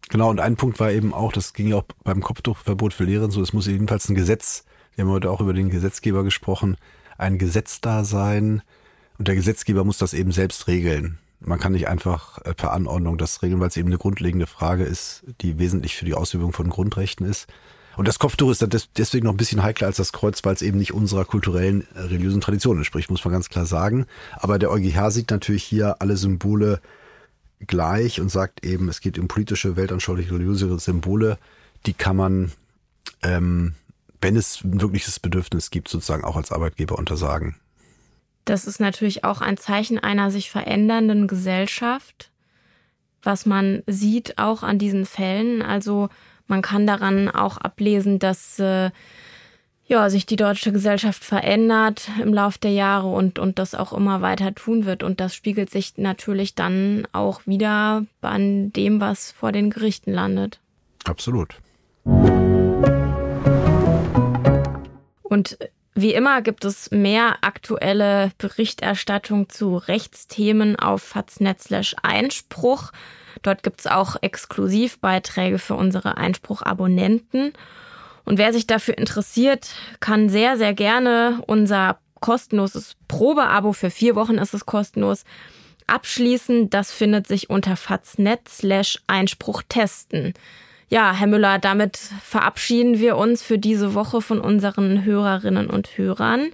Genau, und ein Punkt war eben auch, das ging ja auch beim Kopftuchverbot für Lehren so, es muss jedenfalls ein Gesetz, wir haben heute auch über den Gesetzgeber gesprochen, ein Gesetz da sein und der Gesetzgeber muss das eben selbst regeln. Man kann nicht einfach äh, per Anordnung das regeln, weil es eben eine grundlegende Frage ist, die wesentlich für die Ausübung von Grundrechten ist. Und das Kopftuch ist deswegen noch ein bisschen heikler als das Kreuz, weil es eben nicht unserer kulturellen, äh, religiösen Tradition entspricht, muss man ganz klar sagen. Aber der EuGH sieht natürlich hier alle Symbole gleich und sagt eben, es geht um politische, weltanschauliche, religiöse Symbole, die kann man ähm, wenn es ein wirkliches Bedürfnis gibt, sozusagen auch als Arbeitgeber untersagen. Das ist natürlich auch ein Zeichen einer sich verändernden Gesellschaft, was man sieht auch an diesen Fällen. Also man kann daran auch ablesen, dass äh, ja, sich die deutsche Gesellschaft verändert im Laufe der Jahre und, und das auch immer weiter tun wird. Und das spiegelt sich natürlich dann auch wieder an dem, was vor den Gerichten landet. Absolut. Und wie immer gibt es mehr aktuelle Berichterstattung zu Rechtsthemen auf Faznet Einspruch. Dort gibt es auch Exklusivbeiträge für unsere Einspruch-Abonnenten. Und wer sich dafür interessiert, kann sehr, sehr gerne unser kostenloses Probeabo für vier Wochen ist es kostenlos abschließen. Das findet sich unter faznet Einspruch testen. Ja, Herr Müller, damit verabschieden wir uns für diese Woche von unseren Hörerinnen und Hörern.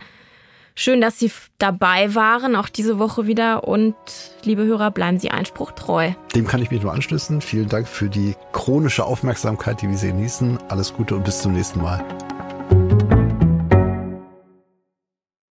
Schön, dass Sie dabei waren, auch diese Woche wieder. Und liebe Hörer, bleiben Sie Einspruch treu. Dem kann ich mich nur anschließen. Vielen Dank für die chronische Aufmerksamkeit, die wir Sie genießen. Alles Gute und bis zum nächsten Mal.